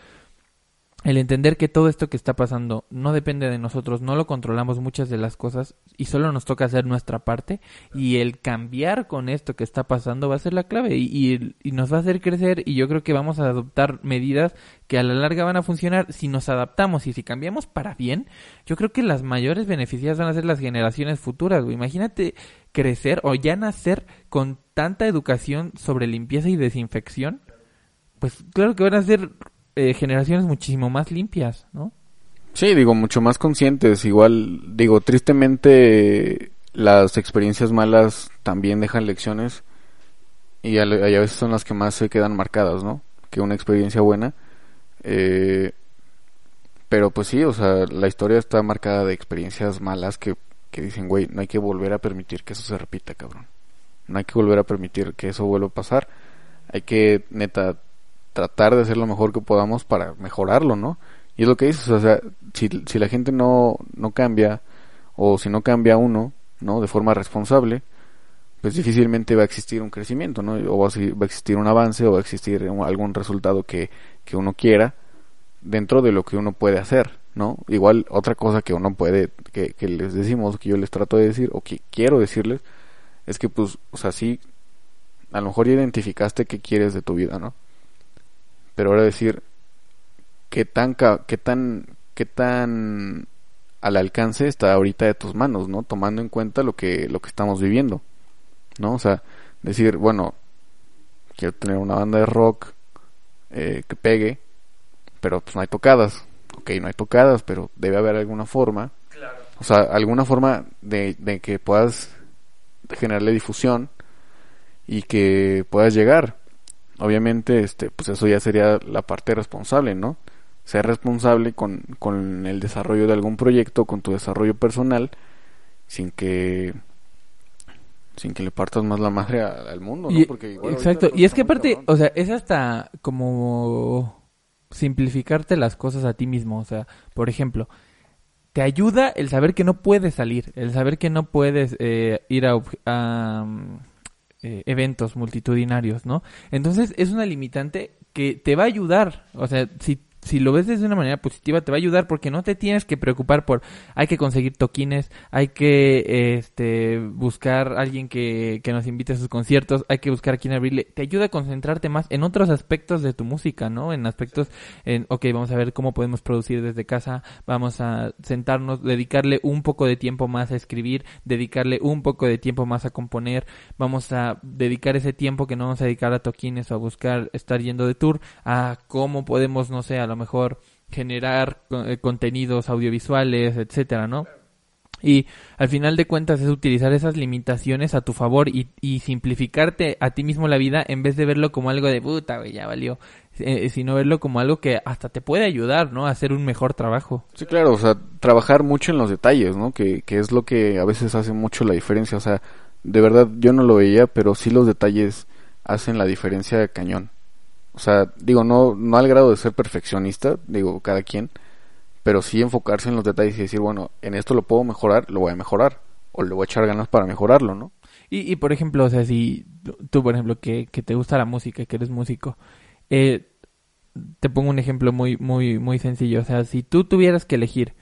el entender que todo esto que está pasando no depende de nosotros, no lo controlamos muchas de las cosas y solo nos toca hacer nuestra parte y el cambiar con esto que está pasando va a ser la clave y, y, nos va a hacer crecer y yo creo que vamos a adoptar medidas que a la larga van a funcionar. Si nos adaptamos y si cambiamos para bien, yo creo que las mayores beneficiadas van a ser las generaciones futuras, Imagínate crecer o ya nacer con tanta educación sobre limpieza y desinfección pues claro que van a ser eh, generaciones muchísimo más limpias, ¿no? Sí, digo, mucho más conscientes. Igual, digo, tristemente las experiencias malas también dejan lecciones y a, veces son las que más se quedan marcadas, ¿no? Que una experiencia buena. Eh, pero pues sí, o sea, la historia está marcada de experiencias malas que, que dicen, güey, no hay que volver a permitir que eso se repita, cabrón. No hay que volver a permitir que eso vuelva a pasar. Hay que, neta, tratar de hacer lo mejor que podamos para mejorarlo, ¿no? Y es lo que dices, o sea, si, si la gente no, no cambia, o si no cambia uno, ¿no? De forma responsable, pues difícilmente va a existir un crecimiento, ¿no? O va a, existir un avance o va a existir algún resultado que, que uno quiera dentro de lo que uno puede hacer, ¿no? Igual otra cosa que uno puede, que, que les decimos, que yo les trato de decir, o que quiero decirles, es que pues, o sea, sí, a lo mejor identificaste qué quieres de tu vida, ¿no? Pero ahora decir, qué tan, qué tan, qué tan al alcance está ahorita de tus manos, ¿no? Tomando en cuenta lo que, lo que estamos viviendo, ¿no? O sea, decir, bueno, quiero tener una banda de rock eh, que pegue, pero pues no hay tocadas. Ok, no hay tocadas, pero debe haber alguna forma. Claro. O sea, alguna forma de, de que puedas generarle difusión y que puedas llegar. Obviamente, este, pues eso ya sería la parte responsable, ¿no? Ser responsable con, con el desarrollo de algún proyecto, con tu desarrollo personal, sin que sin que le partas más la madre al mundo, ¿no? Porque exacto, y es que aparte, o sea, es hasta como simplificarte las cosas a ti mismo, o sea, por ejemplo, te ayuda el saber que no puedes salir, el saber que no puedes eh, ir a, mm, eh, eventos multitudinarios, ¿no? Entonces es una limitante que te va a ayudar, o sea, si si lo ves desde una manera positiva, te va a ayudar porque no te tienes que preocupar por hay que conseguir toquines, hay que este buscar alguien que, que nos invite a sus conciertos, hay que buscar a quien abrirle. Te ayuda a concentrarte más en otros aspectos de tu música, ¿no? En aspectos, en, ok, vamos a ver cómo podemos producir desde casa, vamos a sentarnos, dedicarle un poco de tiempo más a escribir, dedicarle un poco de tiempo más a componer, vamos a dedicar ese tiempo que no vamos a dedicar a toquines o a buscar estar yendo de tour, a cómo podemos, no sé, a lo mejor generar eh, contenidos audiovisuales, etcétera, ¿no? Y al final de cuentas es utilizar esas limitaciones a tu favor y, simplificarte a ti mismo la vida en vez de verlo como algo de puta, güey, ya valió. Eh, sino verlo como algo que hasta te puede ayudar, ¿no? A hacer un mejor trabajo. Sí, claro, o sea, trabajar mucho en los detalles, ¿no? Que, que es lo que a veces hace mucho la diferencia. O sea, de verdad yo no lo veía, pero sí los detalles hacen la diferencia de cañón. O sea, digo, no, no al grado de ser perfeccionista, digo, cada quien, pero sí enfocarse en los detalles y decir, bueno, en esto lo puedo mejorar, lo voy a mejorar, o le voy a echar ganas para mejorarlo, ¿no? Y, y por ejemplo, o sea, si tú, por ejemplo, que, que te gusta la música, que eres músico, eh, te pongo un ejemplo muy, muy, muy sencillo. O sea, si tú tuvieras que elegir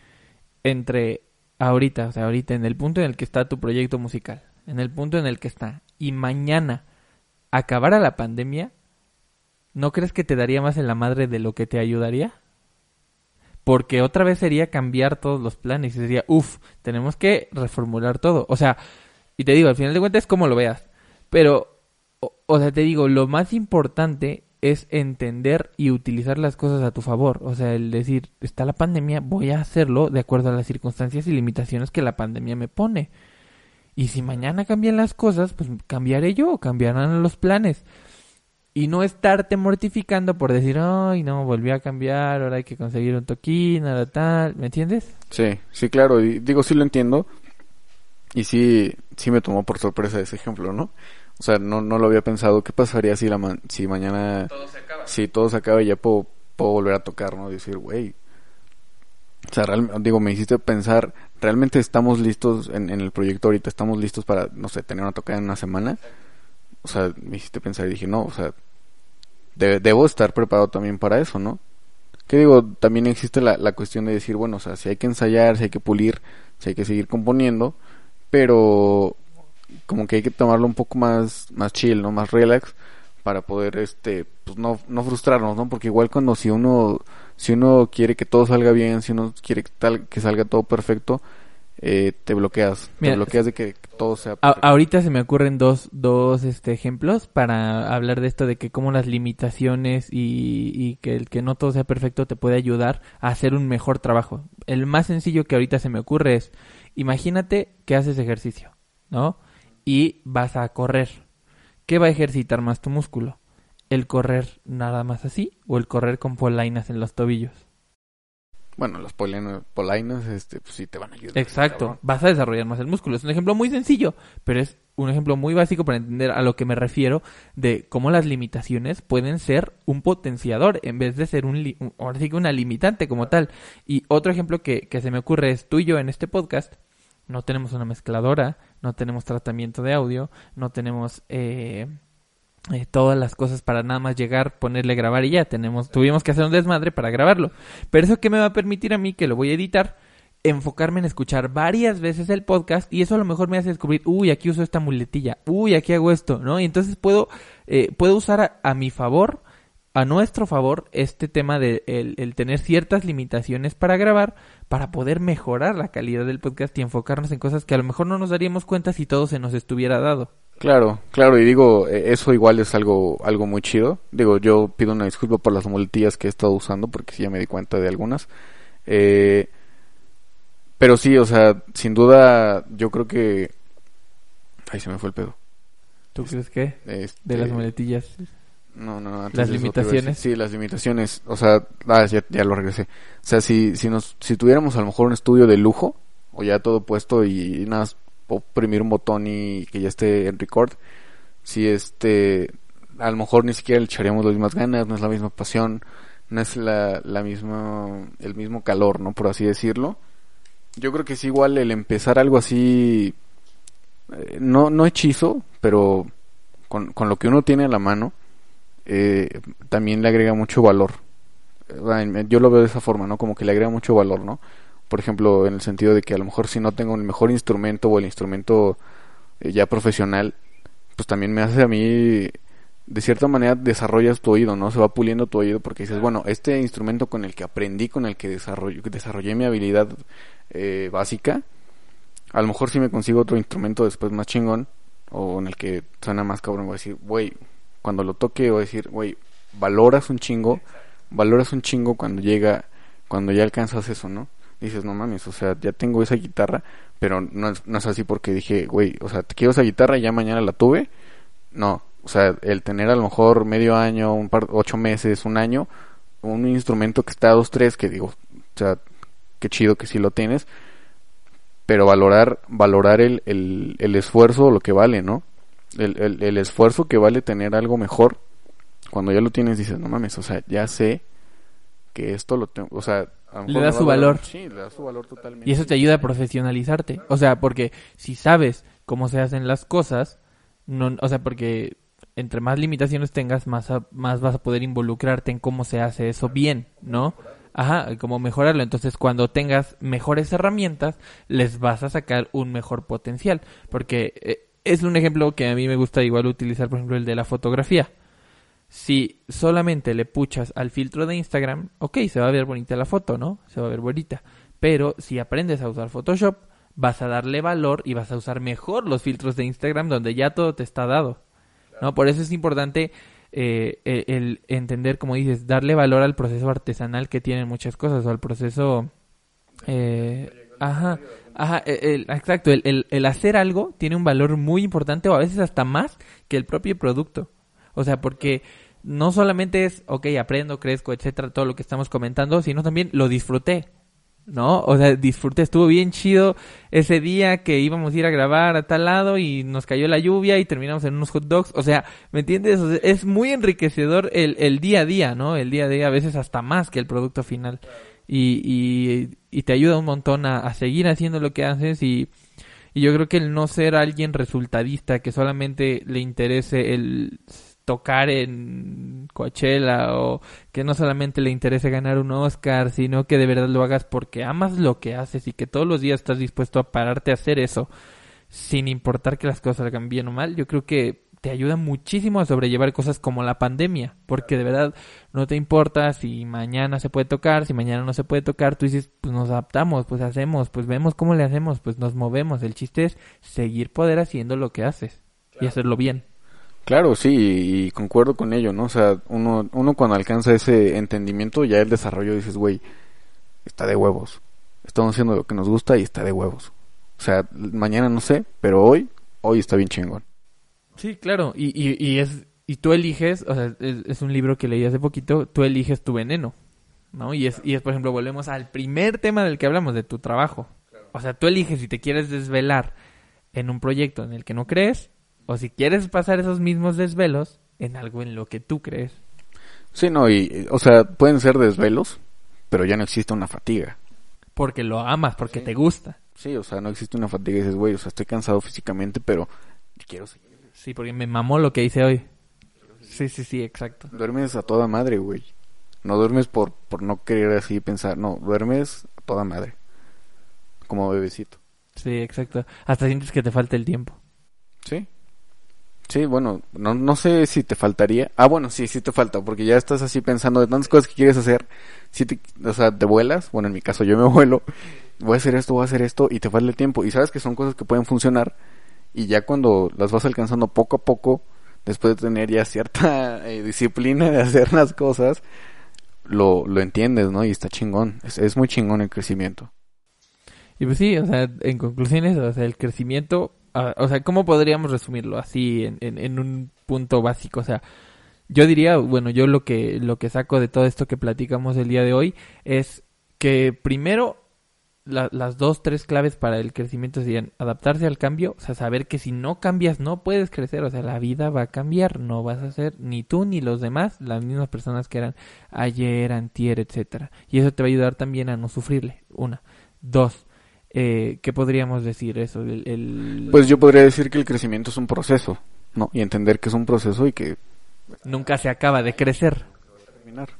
entre ahorita, o sea, ahorita en el punto en el que está tu proyecto musical, en el punto en el que está, y mañana acabara la pandemia, ¿no crees que te daría más en la madre de lo que te ayudaría? Porque otra vez sería cambiar todos los planes y sería, uff, tenemos que reformular todo. O sea, y te digo, al final de cuentas es como lo veas. Pero, o, sea, te digo, lo más importante es entender y utilizar las cosas a tu favor. O sea, el decir, está la pandemia, voy a hacerlo de acuerdo a las circunstancias y limitaciones que la pandemia me pone. Y si mañana cambian las cosas, pues cambiaré yo, cambiarán los planes y no estarte mortificando por decir, ay, no, volvió a cambiar, ahora hay que conseguir un toquín, nada tal, ¿me entiendes? Sí, sí, claro, y digo, sí lo entiendo, y sí, sí me tomó por sorpresa ese ejemplo, ¿no? O sea, no, no lo había pensado, ¿qué pasaría si, la si mañana... Todo se acaba. Si todo se acaba y ya puedo, puedo volver a tocar, ¿no? decir, güey, o sea, digo, me hiciste pensar, ¿realmente estamos listos en, en, el proyecto ahorita? ¿Estamos listos para, no sé, tener una tocada en una semana? O sea, me hiciste pensar y dije, no, o sea, debo estar preparado también para eso, ¿no? Que digo, también existe la, cuestión de decir, bueno, o sea, si hay que ensayar, si hay que pulir, si hay que seguir componiendo, pero como que hay que tomarlo un poco más, más chill, ¿no? Más relax para poder, este, pues no, no frustrarnos, ¿no? Porque igual cuando si uno, si uno quiere que todo salga bien, si uno quiere que, tal, que salga todo perfecto, eh, te bloqueas. te bloqueas de que todo sea... ahorita se me ocurren dos, dos este, ejemplos para hablar de esto de que como las limitaciones y, y, que el que no todo sea perfecto te puede ayudar a hacer un mejor trabajo. El más sencillo que ahorita se me ocurre es, imagínate que haces ejercicio, ¿no? Y vas a correr. ¿Qué va a ejercitar más tu músculo? ¿El correr nada más así o el correr con polainas en los tobillos? Bueno, las polainas, este, pues sí te van a ayudar. Exacto, vas a desarrollar más el músculo. Es un ejemplo muy sencillo, pero es un ejemplo muy básico para entender a lo que me refiero de cómo las limitaciones pueden ser un potenciador en vez de ser un, ahora sí que una limitante como tal. Y otro ejemplo que, que se me ocurre es tú y yo en este podcast. No tenemos una mezcladora, no tenemos tratamiento de audio, no tenemos eh, eh, todas las cosas para nada más llegar, ponerle grabar y ya. Tenemos, tuvimos que hacer un desmadre para grabarlo. Pero eso que me va a permitir a mí que lo voy a editar enfocarme en escuchar varias veces el podcast y eso a lo mejor me hace descubrir, uy, aquí uso esta muletilla, uy, aquí hago esto, ¿no? Y entonces puedo, eh, puedo usar a, mi favor, a nuestro favor, este tema de el, tener ciertas limitaciones para grabar, para poder mejorar la calidad del podcast y enfocarnos en cosas que a lo mejor no nos daríamos cuenta si todo se nos estuviera dado. Claro, claro, y digo, e, eso igual es algo, algo muy chido. Digo, yo pido una disculpa por las muletillas que he estado usando, porque sí ya me di cuenta de algunas. Eh, pero sí, o sea, sin duda, yo creo que. Ahí se me fue el pedo. ¿Tú crees que? Este... De las muletillas. No, no, las limitaciones. Sí, las limitaciones. O sea, ah, ya, ya, lo regresé. O sea, si, si, nos, si tuviéramos a lo mejor un estudio de lujo, o ya todo puesto y, nada más oprimir un botón y que ya esté en record, si este, a lo mejor ni siquiera le echaríamos las mismas ganas, no es la misma pasión, no es la, la misma, el mismo calor, ¿no? Por así decirlo yo creo que es igual el empezar algo así, eh, no, no hechizo, pero con, con, lo que uno tiene a la mano, eh, también le agrega mucho valor. Eh, yo lo veo de esa forma, ¿no? Como que le agrega mucho valor, ¿no? Por ejemplo, en el sentido de que a lo mejor si no tengo el mejor instrumento o el instrumento ya profesional, pues también me hace a mí de cierta manera desarrollas tu oído, ¿no? Se va puliendo tu oído porque dices, bueno, este instrumento con el que aprendí, con el que desarrollé mi habilidad eh, básica, a lo mejor si me consigo otro instrumento después más chingón, o en el que suena más cabrón, voy a decir, güey, cuando lo toque, voy a decir, güey, valoras un chingo, valoras un chingo cuando llega, cuando ya alcanzas eso, ¿no? Dices, no mames, o sea, ya tengo esa guitarra, pero no es, no es así porque dije, güey, o sea, te quiero esa guitarra y ya mañana la tuve. No, o sea, el tener a lo mejor medio año, un par, ocho meses, un año, un instrumento que está a dos, tres, que digo, o sea, qué chido que sí lo tienes, pero valorar, valorar el, el, el esfuerzo, lo que vale, ¿no? El, el, el, esfuerzo que vale tener algo mejor, cuando ya lo tienes dices, no mames, o sea, ya sé que esto lo tengo, o sea, le da su valor. Sí, le da su valor totalmente. Y eso te ayuda a profesionalizarte. O sea, porque si sabes cómo se hacen las cosas, no, o sea, porque entre más limitaciones tengas, más, más vas a poder involucrarte en cómo se hace eso bien, ¿no? Ajá, cómo mejorarlo. Entonces, cuando tengas mejores herramientas, les vas a sacar un mejor potencial. Porque eh, es un ejemplo que a mí me gusta igual utilizar, por ejemplo, el de la fotografía. Si solamente le puchas al filtro de Instagram, ok, se va a ver bonita la foto, ¿no? Se va a ver bonita. Pero si aprendes a usar Photoshop, vas a darle valor y vas a usar mejor los filtros de Instagram donde ya todo te está dado. ¿no? Por eso es importante eh, el, entender, como dices, darle valor al proceso artesanal que tienen muchas cosas, o al proceso... Eh, ajá, ajá, e, el, exacto, el, el, hacer algo tiene un valor muy importante o a veces hasta más que el propio producto. O sea, porque no solamente es, ok, aprendo, crezco, etcétera, todo lo que estamos comentando, sino también lo disfruté. ¿no? O sea, disfruté, estuvo bien chido ese día que íbamos a ir a grabar a tal lado y nos cayó la lluvia y terminamos en unos hot dogs. O sea, ¿me entiendes? es muy enriquecedor el, el día a día, ¿no? El día a día a veces hasta más que el producto final. Y, y, y te ayuda un montón a, a seguir haciendo lo que haces y, y yo creo que el no ser alguien resultadista que solamente le interese el tocar en Coachella o que no solamente le interese ganar un Oscar, sino que de verdad lo hagas porque amas lo que haces y que todos los días estás dispuesto a pararte a hacer eso sin importar que las cosas salgan bien o mal, yo creo que te ayuda muchísimo a sobrellevar cosas como la pandemia, porque de verdad no te importa si mañana se puede tocar, si mañana no se puede tocar, tú dices, pues nos adaptamos, pues hacemos, pues vemos cómo le hacemos, pues nos movemos, el chiste es seguir poder haciendo lo que haces y hacerlo bien. Claro, sí, y concuerdo con ello, ¿no? O sea, uno, uno cuando alcanza ese entendimiento, ya el desarrollo dices, güey, está de huevos. Estamos haciendo lo que nos gusta y está de huevos. O sea, mañana no sé, pero hoy, hoy está bien chingón. Sí, claro, y, y, y es, y tú eliges, o sea, es, un libro que leí hace poquito, tú eliges tu veneno, ¿no? Y es, y es, por ejemplo, volvemos al primer tema del que hablamos, de tu trabajo. O sea, tú eliges si te quieres desvelar en un proyecto en el que no crees, o si quieres pasar esos mismos desvelos en algo en lo que tú crees. Sí, no, y, o sea, pueden ser desvelos, pero ya no existe una fatiga. Porque lo amas, porque te gusta. Sí, o sea, no existe una fatiga y dices, güey, o sea, estoy cansado físicamente, pero quiero seguir. Sí, porque me mamó lo que hice hoy. Sí, sí, sí, exacto. Duermes a toda madre, güey. No duermes por, por no querer así pensar, no, duermes a toda madre. Como bebecito. Sí, exacto. Hasta sientes que te falta el tiempo. Sí. Sí, bueno, no, no sé si te faltaría. Ah, bueno, sí, sí te falta, porque ya estás así pensando de tantas cosas que quieres hacer. Si te, o sea, te vuelas, bueno, en mi caso yo me vuelo, voy a hacer esto, voy a hacer esto, y te falta el tiempo. Y sabes que son cosas que pueden funcionar, y ya cuando las vas alcanzando poco a poco, después de tener ya cierta eh, disciplina de hacer las cosas, lo, lo entiendes, ¿no? Y está chingón. Es, es muy chingón el crecimiento. Y pues sí, o sea, en conclusiones, o sea, el crecimiento, o sea, ¿cómo podríamos resumirlo así en, en, un punto básico? O sea, yo diría, bueno, yo lo que, lo que saco de todo esto que platicamos el día de hoy es que primero la, las dos, tres claves para el crecimiento serían adaptarse al cambio, o sea, saber que si no cambias no puedes crecer, o sea, la vida va a cambiar, no vas a ser ni tú ni los demás las mismas personas que eran ayer, antier, etcétera. Y eso te va a ayudar también a no sufrirle, una. Dos, eh, ¿qué podríamos decir eso? El, el... Pues yo podría decir que el crecimiento es un proceso, ¿no? Y entender que es un proceso y que... Nunca se acaba de crecer.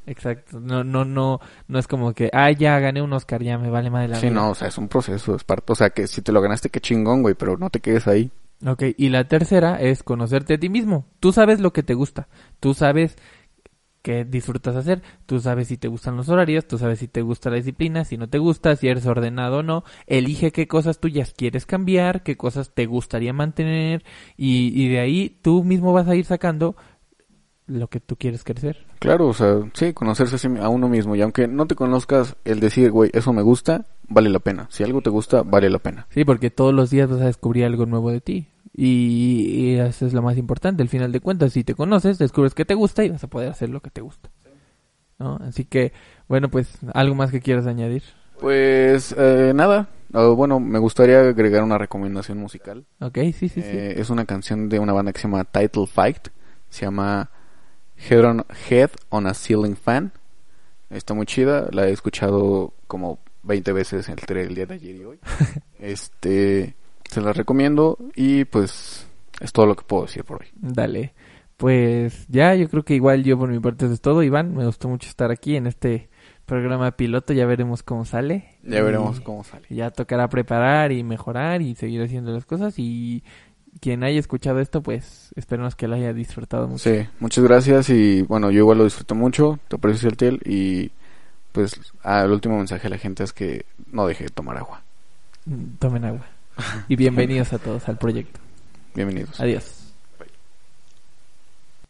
Exacto, no, no, no, no es como que, ah, ya gané un Oscar, ya me vale más de la Sí, vida. no, o sea, es un proceso, es parte, o sea, que si te lo ganaste, qué chingón, güey, pero no te quedes ahí. Ok, y la tercera es conocerte a ti mismo. Tú sabes lo que te gusta, tú sabes qué disfrutas hacer, tú sabes si te gustan los horarios, tú sabes si te gusta la disciplina, si no te gusta, si eres ordenado o no, elige qué cosas tuyas quieres cambiar, qué cosas te gustaría mantener y, y de ahí tú mismo vas a ir sacando lo que tú quieres crecer. Claro, o sea, sí, conocerse a uno mismo. Y aunque no te conozcas, el decir, güey, eso me gusta, vale la pena. Si algo te gusta, vale la pena. Sí, porque todos los días vas a descubrir algo nuevo de ti. Y, y eso es lo más importante. Al final de cuentas, si te conoces, descubres que te gusta y vas a poder hacer lo que te gusta. ¿No? Así que, bueno, pues, ¿algo más que quieras añadir? Pues, eh, nada. Uh, bueno, me gustaría agregar una recomendación musical. Ok, sí, sí, eh, sí. Es una canción de una banda que se llama Title Fight. Se llama Head on, Head on a Ceiling Fan. Está muy chida, la he escuchado como 20 veces entre el día de ayer y hoy. este, se la recomiendo y pues es todo lo que puedo decir por hoy. Dale. Pues ya, yo creo que igual yo por mi parte eso es todo, Iván. Me gustó mucho estar aquí en este programa piloto, ya veremos cómo sale. Ya veremos cómo sale. Ya tocará preparar y mejorar y seguir haciendo las cosas y quien haya escuchado esto, pues esperemos que lo haya disfrutado mucho. Sí, muchas gracias y bueno, yo igual lo disfruto mucho, te aprecio el y pues ah, el último mensaje a la gente es que no deje de tomar agua. Tomen agua. Y bienvenidos a todos al proyecto. Bienvenidos. Adiós.